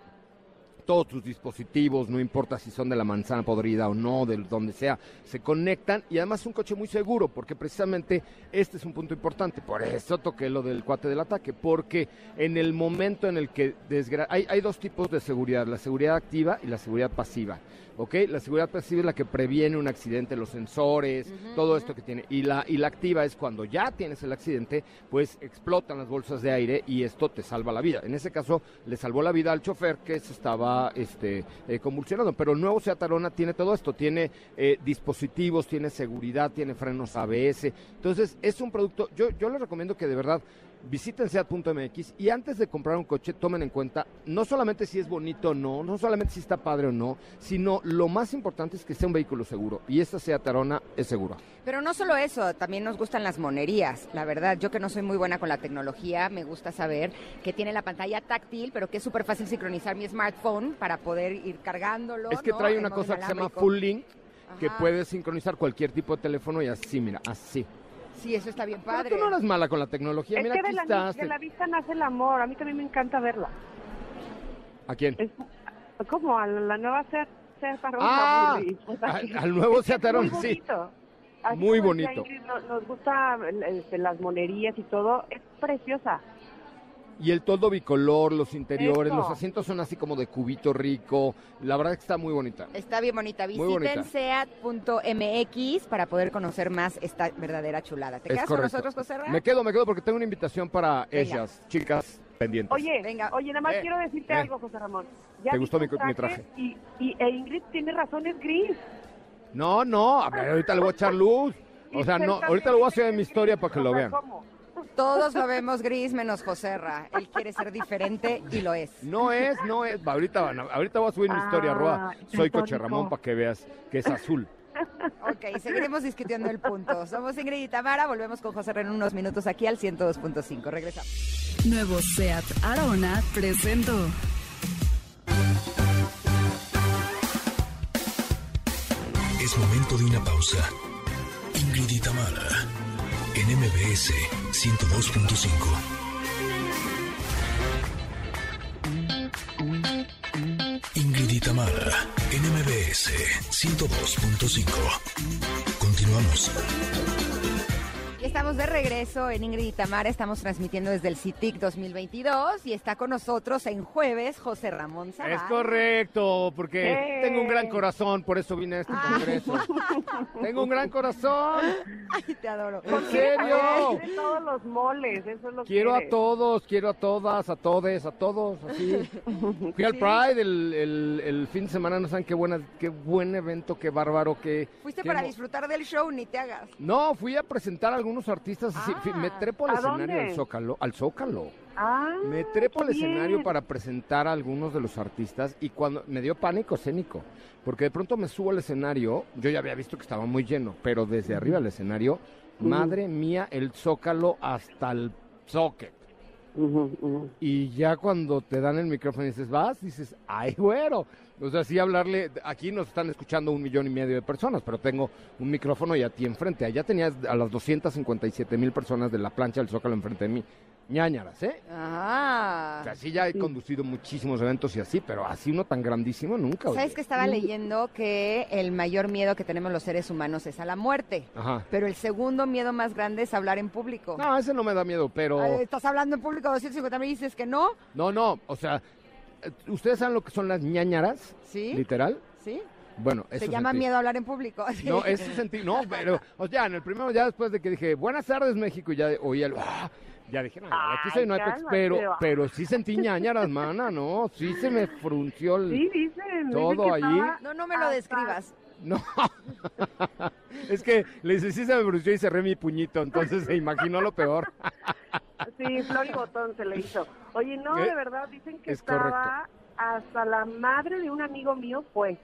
todos tus dispositivos, no importa si son de la manzana podrida o no, de donde sea, se conectan y además es un coche muy seguro, porque precisamente este es un punto importante. Por eso toqué lo del cuate del ataque, porque en el momento en el que desgra hay, hay dos tipos de seguridad, la seguridad activa y la seguridad pasiva. ¿Ok? La seguridad pasiva es la que previene un accidente, los sensores, todo esto que tiene. Y la, y la activa es cuando ya tienes el accidente, pues explotan las bolsas de aire y esto te salva la vida. En ese caso, le salvó la vida al chofer que se estaba este, eh, convulsionando. Pero el nuevo Seat Arona tiene todo esto. Tiene eh, dispositivos, tiene seguridad, tiene frenos ABS. Entonces, es un producto, yo, yo les recomiendo que de verdad visiten seat.mx y antes de comprar un coche tomen en cuenta no solamente si es bonito o no, no solamente si está padre o no, sino lo más importante es que sea un vehículo seguro. Y esta Seat Arona es segura. Pero no solo eso, también nos gustan las monerías. La verdad, yo que no soy muy buena con la tecnología, me gusta saber que tiene la pantalla táctil, pero que es súper fácil sincronizar mi smartphone para poder ir cargándolo. Es que ¿no? trae una cosa que se llama. Full Link, que Ajá. puedes sincronizar cualquier tipo de teléfono y así, mira, así. Sí, eso está bien Pero padre. tú no eres mala con la tecnología, Es mira, que aquí de la, estás. de la vista nace el amor. A mí también me encanta verla. ¿A quién? Es como a la nueva Seat, Seat Arona, Ah, Burri. O sea, al- al nuevo es Seat Arona, muy sí. Así Muy bonito. Ingrid, no- nos gusta este, las monerías y todo. Es preciosa. Y el toldo bicolor, los interiores, los asientos son así como de cubito rico. La verdad que está muy bonita. Está bien bonita. Visiten seat.mx para poder conocer más esta verdadera chulada. ¿Te Es quedas con nosotros, José Ra? Me quedo, me quedo porque tengo una invitación para Venga. ellas, chicas pendientes. Oye, Venga. oye, nada más Eh, quiero decirte eh. algo, José Ramón. Ya ¿Te gustó mi mi traje? Y, y e Ingrid tiene razón, es gris. No, no, a ver, ahorita le voy a echar luz. O sea, no, ahorita le voy a hacer mi historia para que lo vean. ¿cómo? Todos lo vemos gris menos José Ra. Él quiere ser diferente y lo es. No es, no es. Ahorita, van a- ahorita voy a subir mi historia, Ah, arroba. Soy. Coche Ramón para que veas que es azul. Ok, seguiremos discutiendo el punto. Somos Ingrid y Tamara. Volvemos con José en unos minutos aquí al 102.5. Regresamos. Nuevo SEAT Arona presentó. Es momento de una pausa. Ingrid y Tamara, en MBS 102.5. Ingrid y Tamara, en MBS 102.5. Continuamos. Estamos de regreso en Ingrid y Tamara. Estamos transmitiendo desde el CITIC 2022 y está con nosotros en jueves José Ramón Zavala. Es correcto, porque ¡Eh! tengo un gran corazón, por eso vine a este congreso. tengo un gran corazón. Ay, te adoro. ¿En serio? De todos los moles, eso es lo Quiero que a todos, quiero a todas, a todes, a todos, así. Fui al Pride el, el- el fin de semana, no saben qué buena, qué buen evento, qué bárbaro, qué... Fuiste qué para mo- disfrutar del show, ni te hagas. No, fui a presentar a algunos artistas, así, Ah, fui- me trepo al ¿a escenario dónde? al Zócalo, al Zócalo. Ah, Me trepo al escenario para presentar a algunos de los artistas y cuando me dio pánico escénico, porque de pronto me subo al escenario, yo ya había visto que estaba muy lleno, pero desde arriba del escenario, madre mía, el Zócalo hasta el socket. Y ya cuando te dan el micrófono y dices, vas, dices, ay, güero. O sea, sí hablarle, aquí nos están escuchando un millón y medio de personas, pero tengo un micrófono y a ti enfrente. Allá tenías a las 257 mil personas de la plancha del Zócalo enfrente de mí. Ñañaras, ¿eh? Ah. O sea, sí ya he conducido muchísimos eventos y así, pero así uno tan grandísimo nunca. ¿Sabes oye. que estaba leyendo que el mayor miedo que tenemos los seres humanos es a la muerte? Ajá. Pero el segundo miedo más grande es hablar en público. No, ese no me da miedo, pero... Ay, Estás hablando en público 250 mil y dices que no. No, no, o sea, ¿ustedes saben lo que son las ñañaras? ¿Sí? Literal. ¿Sí? Bueno, eso Se llama sentí. miedo a hablar en público. No, ese sentí, no, pero, o sea, en el primero ya después de que dije, buenas tardes México, y ya oí el, "Ah", ya dije, no, aquí soy no hay pex", cálmate, pero, pero sí sentí ñañaras, mana, no, sí se me frunció el, Sí, dicen. Todo dicen allí. estaba No, no me lo hasta- describas. no, es que le dice, sí se me frunció y cerré mi puñito, entonces se imaginó lo peor, Sí, Flor y Botón se le hizo. Oye, no, ¿Eh? de verdad, dicen que Es estaba hasta la madre de un amigo mío fue.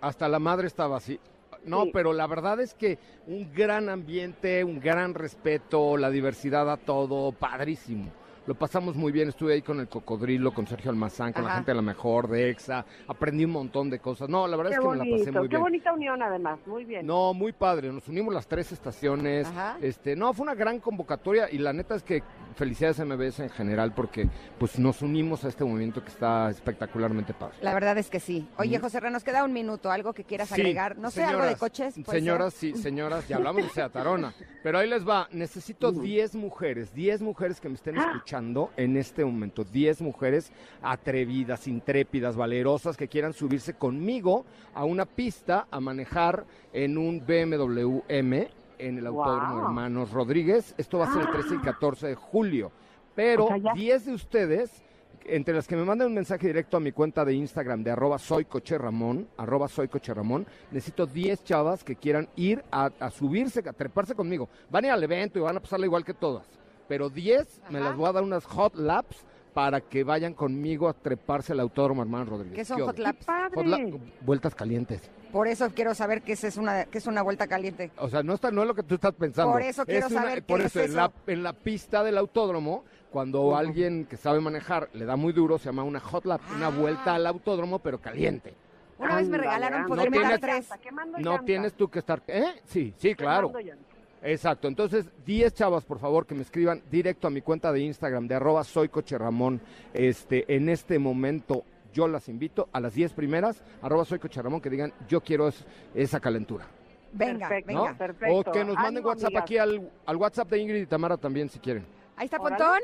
hasta la madre estaba así. No, Sí. pero la verdad es que un gran ambiente, un gran respeto, la diversidad a todo, padrísimo. Lo pasamos muy bien, estuve ahí con el cocodrilo, con Sergio Almazán, con la gente de la mejor, de EXA, aprendí un montón de cosas. No, la verdad Qué es que me la pasé bonito, muy qué bien. bonita unión además, muy bien. No, muy padre, nos unimos las tres estaciones. Ajá. Este, no, fue una gran convocatoria y la neta es que felicidades a MBS en general porque pues nos unimos a este movimiento que está espectacularmente padre. La verdad es que sí. Oye, José Ra, nos queda un minuto, algo que quieras Sí, agregar. No sé, algo de coches. Señoras, ser? sí, señoras, ya hablamos de Seatarona. Pero ahí les va, necesito 10 mujeres, 10 mujeres que me estén escuchando en este momento. 10 mujeres atrevidas, intrépidas, valerosas, que quieran subirse conmigo a una pista a manejar en un BMW M en el Autódromo Wow. Hermanos Rodríguez. Esto va a ser el 13 y 14 de julio. Pero O sea, ya- 10 de ustedes entre las que me manden un mensaje directo a mi cuenta de Instagram de arroba soy coche Ramón, arroba soy coche Ramón, necesito 10 chavas que quieran ir a, a subirse, a treparse conmigo. Van a ir al evento y van a pasarla igual que todas. Pero 10 me las voy a dar unas hot laps para que vayan conmigo a treparse al Autódromo Hermano Rodríguez. ¿Qué son ¿Qué hot laps? Padre. Hot lap- vueltas calientes. Por eso quiero saber qué es, es una, qué es una vuelta caliente. O sea, no, está, no es lo que tú estás pensando. Por eso quiero Es una- saber por qué eso, es en la, eso. en la pista del autódromo, cuando alguien que sabe manejar le da muy duro, se llama una hot lap, una Ah. vuelta al autódromo, pero caliente. Una vez me regalaron poderme No dar tienes- tres. No llanta, tienes tú que estar... ¿Eh? Sí, sí, claro. Exacto. Entonces, 10 chavas, por favor, que me escriban directo a mi cuenta de Instagram de arroba soy coche Ramón. Este, en este momento yo las invito a las 10 primeras, arroba soy coche Ramón, que digan yo quiero es- esa calentura. Venga, Perfecto. ¿no? venga. perfecto. O que nos manden Ánimo, WhatsApp amigas. aquí al, al WhatsApp de Ingrid y Tamara también, si quieren. Ahí está Órale. Pontón.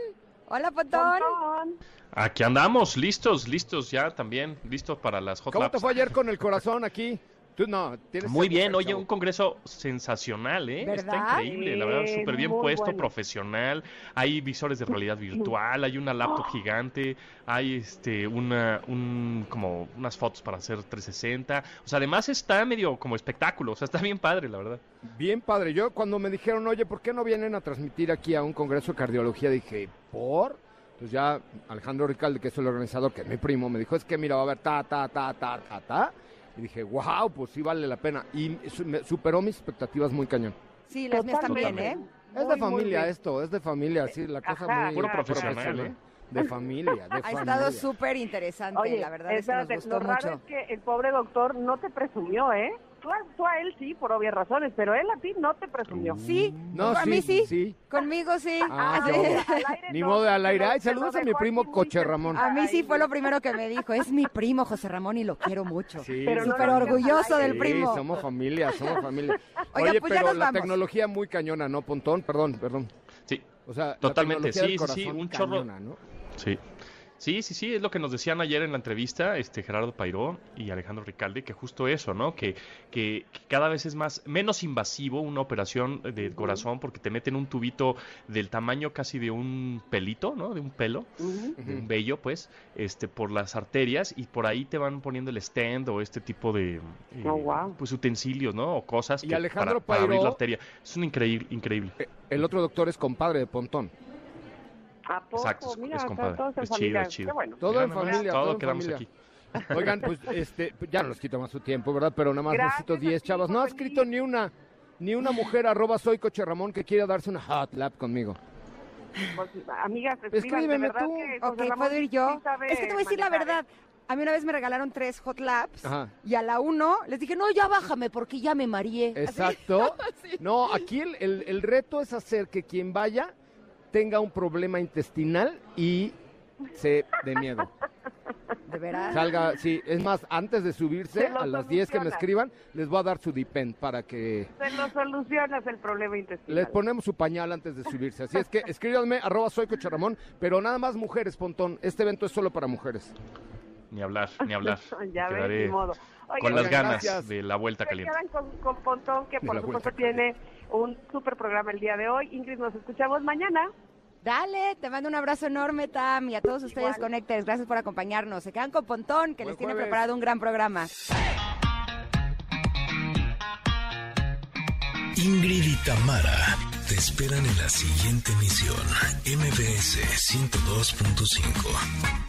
Hola, Pontón. Pontón. Aquí andamos, listos, listos ya también, listos para las hot ¿Cómo laps. te fue ayer con el corazón aquí? Tú no, tienes Muy bien, oye, un congreso sensacional, ¿eh? Está increíble, la verdad, súper bien muy puesto, bueno. profesional. Hay visores de realidad virtual, hay una laptop gigante, hay este una un como unas fotos para hacer 360. O sea, además está medio como espectáculo, o sea, está bien padre, la verdad. Bien padre. Yo cuando me dijeron, oye, ¿por qué no vienen a transmitir aquí a un congreso de cardiología? Dije, ¿por? Entonces ya Alejandro Ricalde, que es el organizador, que es mi primo, me dijo, es que mira, va a haber ta, ta, ta, ta, ta, ta. Y dije, wow, pues sí vale la pena. Y su- me superó mis expectativas muy cañón. Sí, las mías también, ¿eh? Totalmente. Es Muy, de muy familia esto, es de familia, sí, la cosa Ajá, muy Puro ajá, profesional, ¿eh? De familia, de Ha familia. estado súper interesante, la verdad es que nos gustó lo raro mucho. es que el pobre doctor no te presumió, ¿eh? Tú a, tú a él sí, por obvias razones, pero él a ti no te presumió. Sí, No, a sí, mí sí, sí. conmigo sí. Ah, Sí. qué bueno. Al aire Ni no, modo de al aire. Ay, saludos a mi primo Coche Ramón. A mí sí fue lo primero que me dijo. Es mi primo José Ramón y lo quiero mucho. Sí, Pero no Súper orgulloso del primo. Sí, somos familia, somos familia. Oiga, Oye, pues ya pero nos la vamos. tecnología muy cañona, ¿no, Pontón? Perdón, perdón. Sí, O sea, la Totalmente, sí, sí, sí, un chorro. cañona, ¿no? sí. Sí, sí, sí, es lo que nos decían ayer en la entrevista, este Gerardo Pairó y Alejandro Ricalde, que justo eso, ¿no? Que, que, que cada vez es más, menos invasivo una operación del corazón porque te meten un tubito del tamaño casi de un pelito, ¿no? De un pelo, de un vello, pues, este, por las arterias y por ahí te van poniendo el stand o este tipo de, eh, Oh, wow. pues, utensilios, ¿no? O cosas Y que Alejandro para, para abrir la arteria. Es un increíble, increíble. Eh, El otro doctor es compadre de Pontón. ¿A poco? Exacto, es- Mira, es compadre. todos en Es chido, familia. es chido. Qué bueno. Todo en familia, todo todo en quedamos familia. aquí. Oigan, pues este, ya no les quito más su tiempo, ¿verdad? Pero nada más Gracias necesito a 10 ti chavas. No ha escrito ni una, ni una mujer arroba soy coche Ramón que quiera darse una hot lap conmigo. Pues, amigas, escriban, Escríbeme tú. que Ok, Ramón ¿puedo ir yo? sí Es que te voy a decir la verdad. A mí una vez me regalaron tres hot laps Ajá. y a la uno les dije, no, ya bájame porque ya me mareé. Exacto. No, aquí el, el- el reto es hacer que quien vaya tenga un problema intestinal y se de miedo. ¿De veras? Salga, sí, es más, antes de subirse, Se lo a las 10 que me escriban, les voy a dar su Dipen para que Se lo solucionas el problema intestinal. les ponemos su pañal antes de subirse. Así es que escríbanme, arroba soy Coche Ramón, pero nada más mujeres, Pontón. Este evento es solo para mujeres. Ni hablar, ni hablar. ya ves, ni modo. Oigan, con las muchas ganas gracias. de la vuelta Se caliente. quedan con, con Pontón, que por supuesto tiene un super programa el día de hoy. Ingrid, nos escuchamos mañana. Dale, te mando un abrazo enorme, Tam, y a todos ustedes. Connectors. Gracias por acompañarnos. Se quedan con Pontón, que Buen les tiene jueves. preparado un gran programa. Ingrid y Tamara te esperan en la siguiente emisión, MBS 102.5.